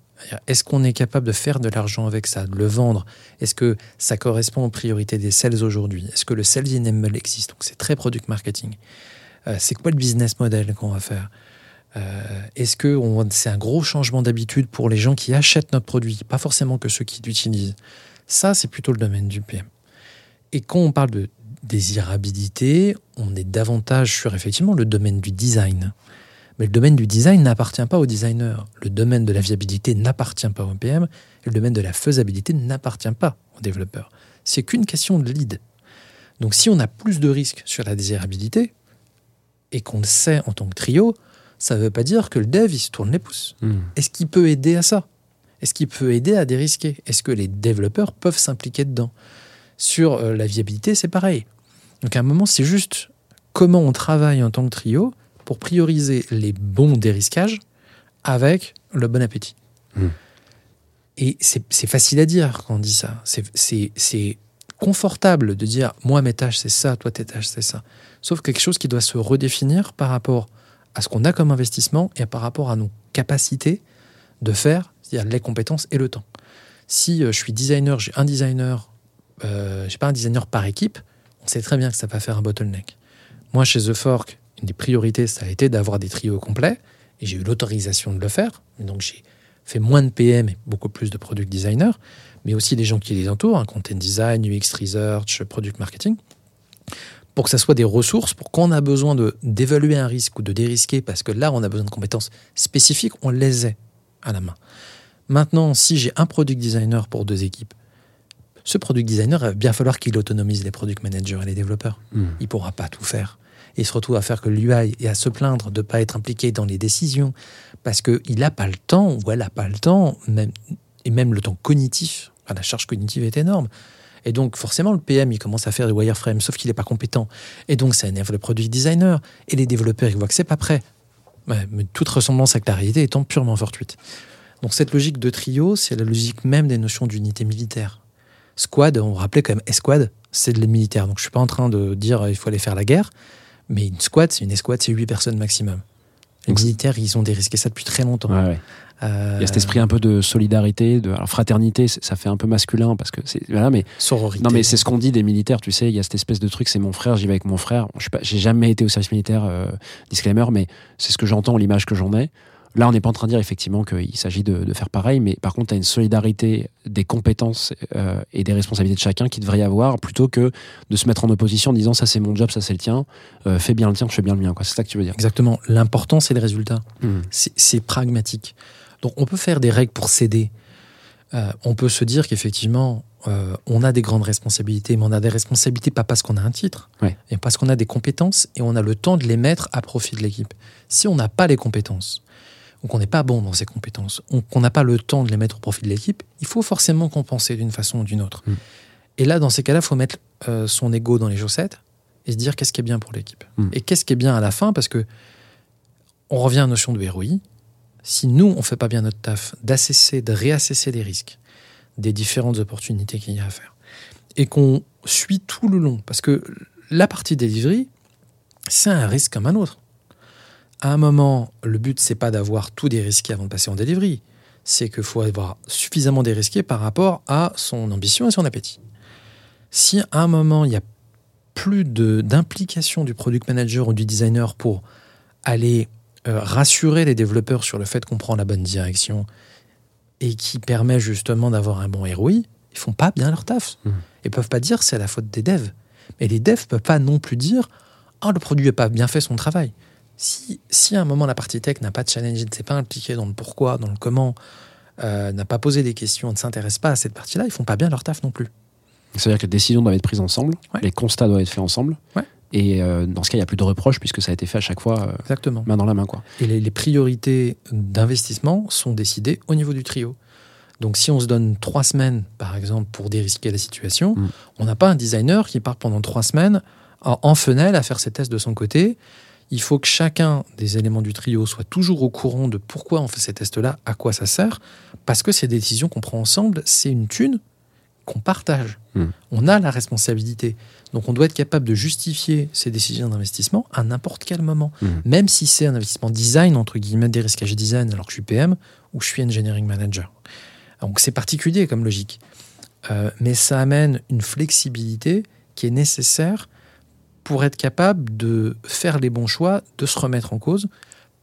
est-ce qu'on est capable de faire de l'argent avec ça, de le vendre? Est-ce que ça correspond aux priorités des sales aujourd'hui? Est-ce que le sales enable existe? Donc c'est très product marketing. Euh, c'est quoi le business model qu'on va faire? Euh, Est-ce que c'est un gros changement d'habitude pour les gens qui achètent notre produit, pas forcément que ceux qui l'utilisent? Ça, c'est plutôt le domaine du PM. Et quand on parle de désirabilité, on est davantage sur effectivement le domaine du design. Mais le domaine du design n'appartient pas au designer. Le domaine de la viabilité n'appartient pas au PM. Et le domaine de la faisabilité n'appartient pas au développeur. C'est qu'une question de lead. Donc si on a plus de risques sur la désirabilité, et qu'on le sait en tant que trio, ça ne veut pas dire que le dev, il se tourne les pouces. Hmm. Est-ce qu'il peut aider à ça? Est-ce qu'il peut aider à dérisquer? Est-ce que les développeurs peuvent s'impliquer dedans? Sur euh, la viabilité, c'est pareil. Donc à un moment, c'est juste comment on travaille en tant que trio pour prioriser les bons dérisquages avec le bon appétit. Mm. Et c'est facile à dire quand on dit ça. C'est confortable de dire moi mes tâches c'est ça, toi tes tâches c'est ça. Sauf quelque chose qui doit se redéfinir par rapport à ce qu'on a comme investissement et par rapport à nos capacités de faire, c'est-à-dire les compétences et le temps. Si euh, je suis designer, j'ai un designer, euh, j'ai pas un designer par équipe, on sait très bien que ça va faire un bottleneck. Moi, chez The Fork, une des priorités, ça a été d'avoir des trios complets, et j'ai eu l'autorisation de le faire. Donc, j'ai fait moins de PM et beaucoup plus de product designer, mais aussi les gens qui les entourent, hein, content design, UX research, product marketing, pour que ça soit des ressources, pour quand on a besoin de d'évaluer un risque ou de dérisquer, parce que là, on a besoin de compétences spécifiques, on les ait à la main. Maintenant, si j'ai un product designer pour deux équipes, ce product designer, il va bien falloir qu'il autonomise les product managers et les développeurs. Hmm. Il pourra pas tout faire. Et il se retrouve à faire que l'UI et à se plaindre de ne pas être impliqué dans les décisions parce qu'il n'a pas le temps ou elle n'a pas le temps, même, et même le temps cognitif. La charge cognitive est énorme. Et donc, forcément, le PM, il commence à faire des wireframes, sauf qu'il n'est pas compétent. Et donc, ça énerve le product designer. Et les développeurs, ils voient que c'est pas prêt. Mais toute ressemblance avec la réalité étant purement fortuite. Donc, cette logique de trio, c'est la logique même des notions d'unité militaire. Squad, on rappelait quand même escouade, c'est de les militaires. Donc, je suis pas en train de dire il faut aller faire la guerre. Mais une squad, c'est une escouade, c'est 8 personnes maximum. Les Donc, militaires, ils ont dérisqué ça depuis très longtemps. Ouais, ouais. Euh, Il y a cet esprit un peu de solidarité, de alors, fraternité, ça fait un peu masculin parce que c'est voilà, mais sororité. non mais c'est ce qu'on dit des militaires, tu sais, il y a cette espèce de truc, c'est mon frère, j'y vais avec mon frère. Je j'ai jamais été au service militaire, euh, disclaimer, mais c'est ce que j'entends, l'image que j'en ai. Là, on n'est pas en train de dire effectivement qu'il s'agit de, de faire pareil, mais par contre, tu as une solidarité des compétences euh, et des responsabilités de chacun qui devrait y avoir, plutôt que de se mettre en opposition en disant ça c'est mon job, ça c'est le tien, euh, fais bien le tien, je fais bien le mien. C'est ça que tu veux dire. Exactement. L'important, c'est le résultat. Mhm. C'est pragmatique. Donc, on peut faire des règles pour s'aider. Euh, on peut se dire qu'effectivement, euh, on a des grandes responsabilités, mais on a des responsabilités pas parce qu'on a un titre, Ouais. et parce qu'on a des compétences et on a le temps de les mettre à profit de l'équipe. Si on n'a pas les compétences, ou qu'on n'est pas bon dans ces compétences, ou qu'on n'a pas le temps de les mettre au profit de l'équipe, il faut forcément compenser d'une façon ou d'une autre. Mm. Et là, dans ces cas-là, il faut mettre euh, son ego dans les chaussettes et se dire qu'est-ce qui est bien pour l'équipe. Mm. Et qu'est-ce qui est bien à la fin, parce que on revient à la notion de ROI. Si nous, on fait pas bien notre taf, d'assesser, de réassesser les risques, des différentes opportunités qu'il y a à faire, et qu'on suit tout le long, parce que la partie delivery, c'est un risque comme un autre. À un moment, le but, c'est pas d'avoir tout dérisqué avant de passer en delivery. C'est qu'il faut avoir suffisamment dérisqué par rapport à son ambition et son appétit. Si à un moment, il y a plus d'implication du product manager ou du designer pour aller euh, rassurer les développeurs sur le fait qu'on prend la bonne direction et qui permet justement d'avoir un bon ROI, ils font pas bien leur taf. Ils peuvent pas dire c'est la faute des devs. Mais les devs peuvent pas non plus dire ah le produit n'a pas bien fait son travail. Si, si à un moment la partie tech n'a pas de challenge, ne s'est pas impliquée dans le pourquoi, dans le comment, euh, n'a pas posé des questions, ne s'intéresse pas à cette partie-là, ils font pas bien leur taf non plus. C'est-à-dire que les décisions doivent être prises ensemble, Ouais. les constats doivent être faits ensemble, Ouais. et euh, dans ce cas, il n'y a plus de reproches puisque ça a été fait à chaque fois euh, Exactement. main dans la main. Quoi. Et les, les priorités d'investissement sont décidées au niveau du trio. Donc si on se donne trois semaines, par exemple, pour dérisquer la situation, Mm. on n'a pas un designer qui part pendant trois semaines en, en fenêtre à faire ses tests de son côté. Il faut que chacun des éléments du trio soit toujours au courant de pourquoi on fait ces tests-là, à quoi ça sert, parce que ces décisions qu'on prend ensemble, c'est une thune qu'on partage. Mm. On a la responsabilité. Donc on doit être capable de justifier ces décisions d'investissement à n'importe quel moment Mm. même si c'est un investissement design, entre guillemets, des risquages design, alors que je suis PM ou je suis engineering manager. Donc c'est particulier comme logique. Euh, mais ça amène une flexibilité qui est nécessaire pour être capable de faire les bons choix, de se remettre en cause,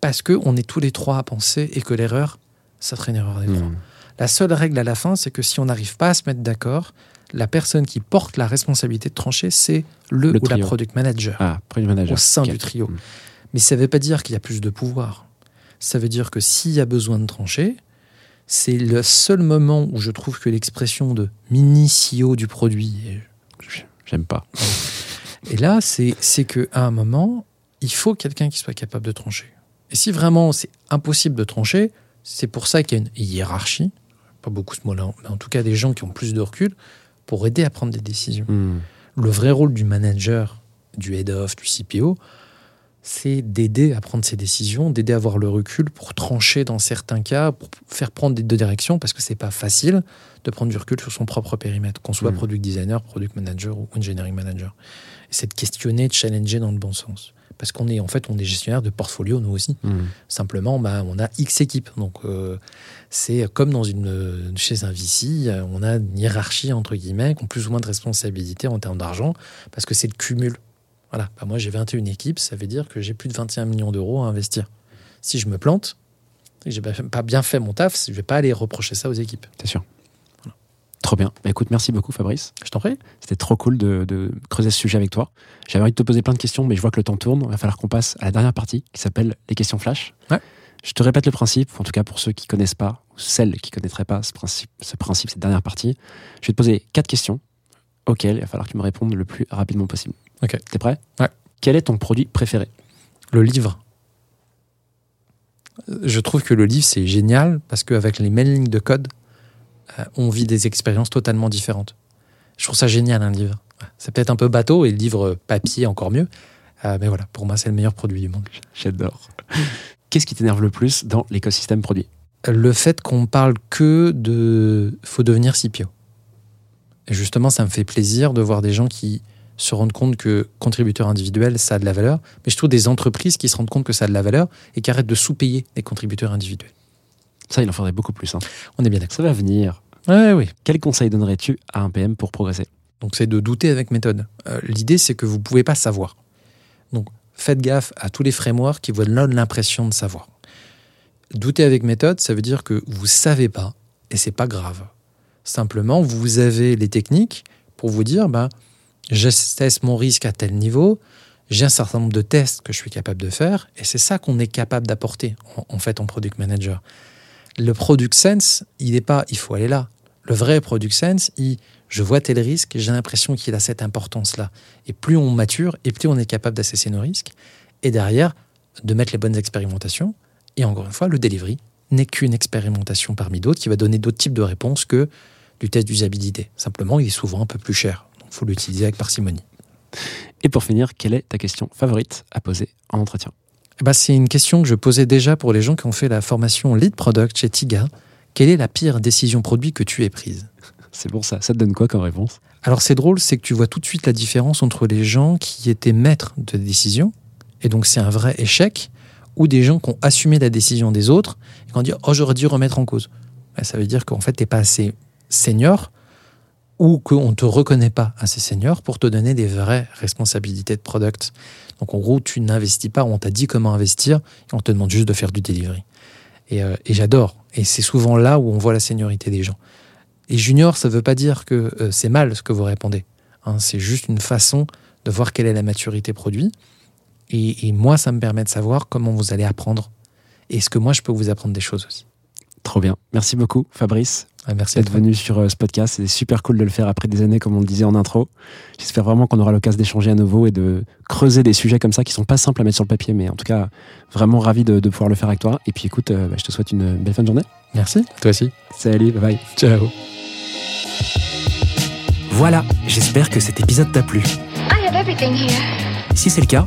parce qu'on est tous les trois à penser et que l'erreur, ça serait une erreur des trois. Mm. La seule règle à la fin, c'est que si on n'arrive pas à se mettre d'accord, la personne qui porte la responsabilité de trancher, c'est le, Le ou la trio. product manager Ah, product manager. au sein du trio. Mm. Mais ça ne veut pas dire qu'il y a plus de pouvoir. Ça veut dire que s'il y a besoin de trancher, c'est le seul moment où je trouve que l'expression de mini CEO du produit, J'aime pas. Et là, c'est qu'à un moment, il faut quelqu'un qui soit capable de trancher. Et si vraiment c'est impossible de trancher, c'est pour ça qu'il y a une hiérarchie, pas beaucoup ce mot-là, mais en tout cas des gens qui ont plus de recul pour aider à prendre des décisions. Mm. Le vrai rôle du manager, du head of, du CPO, c'est d'aider à prendre ces décisions, d'aider à avoir le recul pour trancher dans certains cas, pour faire prendre des deux directions, parce que c'est pas facile de prendre du recul sur son propre périmètre, qu'on soit Mhm. product designer, product manager ou engineering manager. C'est de questionner, de challenger dans le bon sens. Parce qu'on est en fait on est gestionnaire de portfolio nous aussi. Mm. Simplement, bah, on a X équipes. Donc, euh, c'est comme dans une, chez un VC, euh, on a une hiérarchie, entre guillemets, qui ont plus ou moins de responsabilités en termes d'argent, parce que c'est le cumul. Voilà. Bah, moi, j'ai 21 équipes, ça veut dire que j'ai plus de 21 millions d'euros à investir. Si je me plante, et que j'ai pas- pas bien fait mon taf, je vais pas aller reprocher ça aux équipes. C'est sûr. Trop bien. Bah, écoute, merci beaucoup Fabrice. Je t'en prie. C'était trop cool de, de creuser ce sujet avec toi. J'avais envie de te poser plein de questions, mais je vois que le temps tourne. Il va falloir qu'on passe à la dernière partie qui s'appelle les questions flash. Ouais. Je te répète le principe, en tout cas pour ceux qui connaissent pas, ou celles qui connaîtraient pas ce principe, ce principe, cette dernière partie. Je vais te poser quatre questions auxquelles il va falloir que tu me répondes le plus rapidement possible. Ok. T'es prêt Ouais. Quel est ton produit préféré? Le livre. Euh, Je trouve que le livre, c'est génial parce qu'avec les mêmes lignes de code, euh, on vit des expériences totalement différentes. Je trouve ça génial un livre. C'est peut-être un peu bateau et le livre papier encore mieux. Euh, mais voilà, pour moi, c'est le meilleur produit du monde. J'adore. Qu'est-ce qui t'énerve le plus dans l'écosystème produit? Le fait qu'on parle que de faut devenir CPO. Et justement, ça me fait plaisir de voir des gens qui se rendent compte que contributeur individuel, ça a de la valeur. Mais je trouve des entreprises qui se rendent compte que ça a de la valeur et qui arrêtent de sous-payer les contributeurs individuels. Ça, il en faudrait beaucoup plus. hein. On est bien d'accord. Ça va venir. Ouais, oui. Quel conseil donnerais-tu à un PM pour progresser? Donc c'est de douter avec méthode. Euh, L'idée, c'est que vous ne pouvez pas savoir. Donc faites gaffe à tous les frameworks qui vous donnent l'impression de savoir. Douter avec méthode, ça veut dire que vous savez pas et c'est pas grave. Simplement, vous avez les techniques pour vous dire, bah, je mon risque à tel niveau, j'ai un certain nombre de tests que je suis capable de faire, et c'est ça qu'on est capable d'apporter en, en fait en product manager. Le product sense, il n'est pas, il faut aller là. Le vrai product sense, il, je vois tel risque, j'ai l'impression qu'il a cette importance-là. Et plus on mature, et plus on est capable d'assesser nos risques, et derrière, de mettre les bonnes expérimentations. Et encore une fois, le delivery n'est qu'une expérimentation parmi d'autres qui va donner d'autres types de réponses que du test d'usabilité. Simplement, il est souvent un peu plus cher. Faut l'utiliser avec parcimonie. Et pour finir, quelle est ta question favorite à poser en entretien? Ben, c'est une question que je posais déjà pour les gens qui ont fait la formation Lead Product chez Tiga. Quelle est la pire décision produit que tu aies prise? C'est pour ça. Ça te donne quoi comme réponse? Alors c'est drôle, c'est que tu vois tout de suite la différence entre les gens qui étaient maîtres de décision, et donc c'est un vrai échec, ou des gens qui ont assumé la décision des autres, et qui ont dit « Oh, j'aurais dû remettre en cause Ben, Ça veut dire qu'en fait, tu n'es pas assez senior, ou qu'on ne te reconnaît pas assez senior pour te donner des vraies responsabilités de product. Donc en gros, tu n'investis pas, on t'a dit comment investir, et on te demande juste de faire du delivery. Et, euh, j'adore. Et c'est souvent là où on voit la seniorité des gens. Et junior, ça ne veut pas dire que euh, c'est mal ce que vous répondez. Hein, c'est juste une façon de voir quelle est la maturité produit. Et, et moi, ça me permet de savoir comment vous allez apprendre. Et est-ce que moi, je peux vous apprendre des choses aussi. Trop bien. Merci beaucoup, Fabrice, Ah, merci d'être venu sur euh, ce podcast. C'est super cool de le faire après des années, comme on le disait en intro. J'espère vraiment qu'on aura l'occasion d'échanger à nouveau et de creuser des sujets comme ça qui sont pas simples à mettre sur le papier, mais en tout cas, vraiment ravi de, de pouvoir le faire avec toi. Et puis écoute, euh, bah, je te souhaite une belle fin de journée. Merci. Toi aussi. Salut, bye bye. Ciao. Voilà, j'espère que cet épisode t'a plu. I have everything here. Si c'est le cas,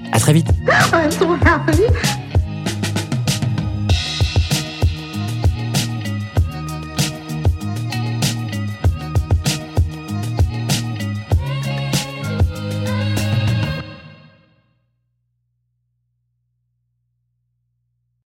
À très vite happy.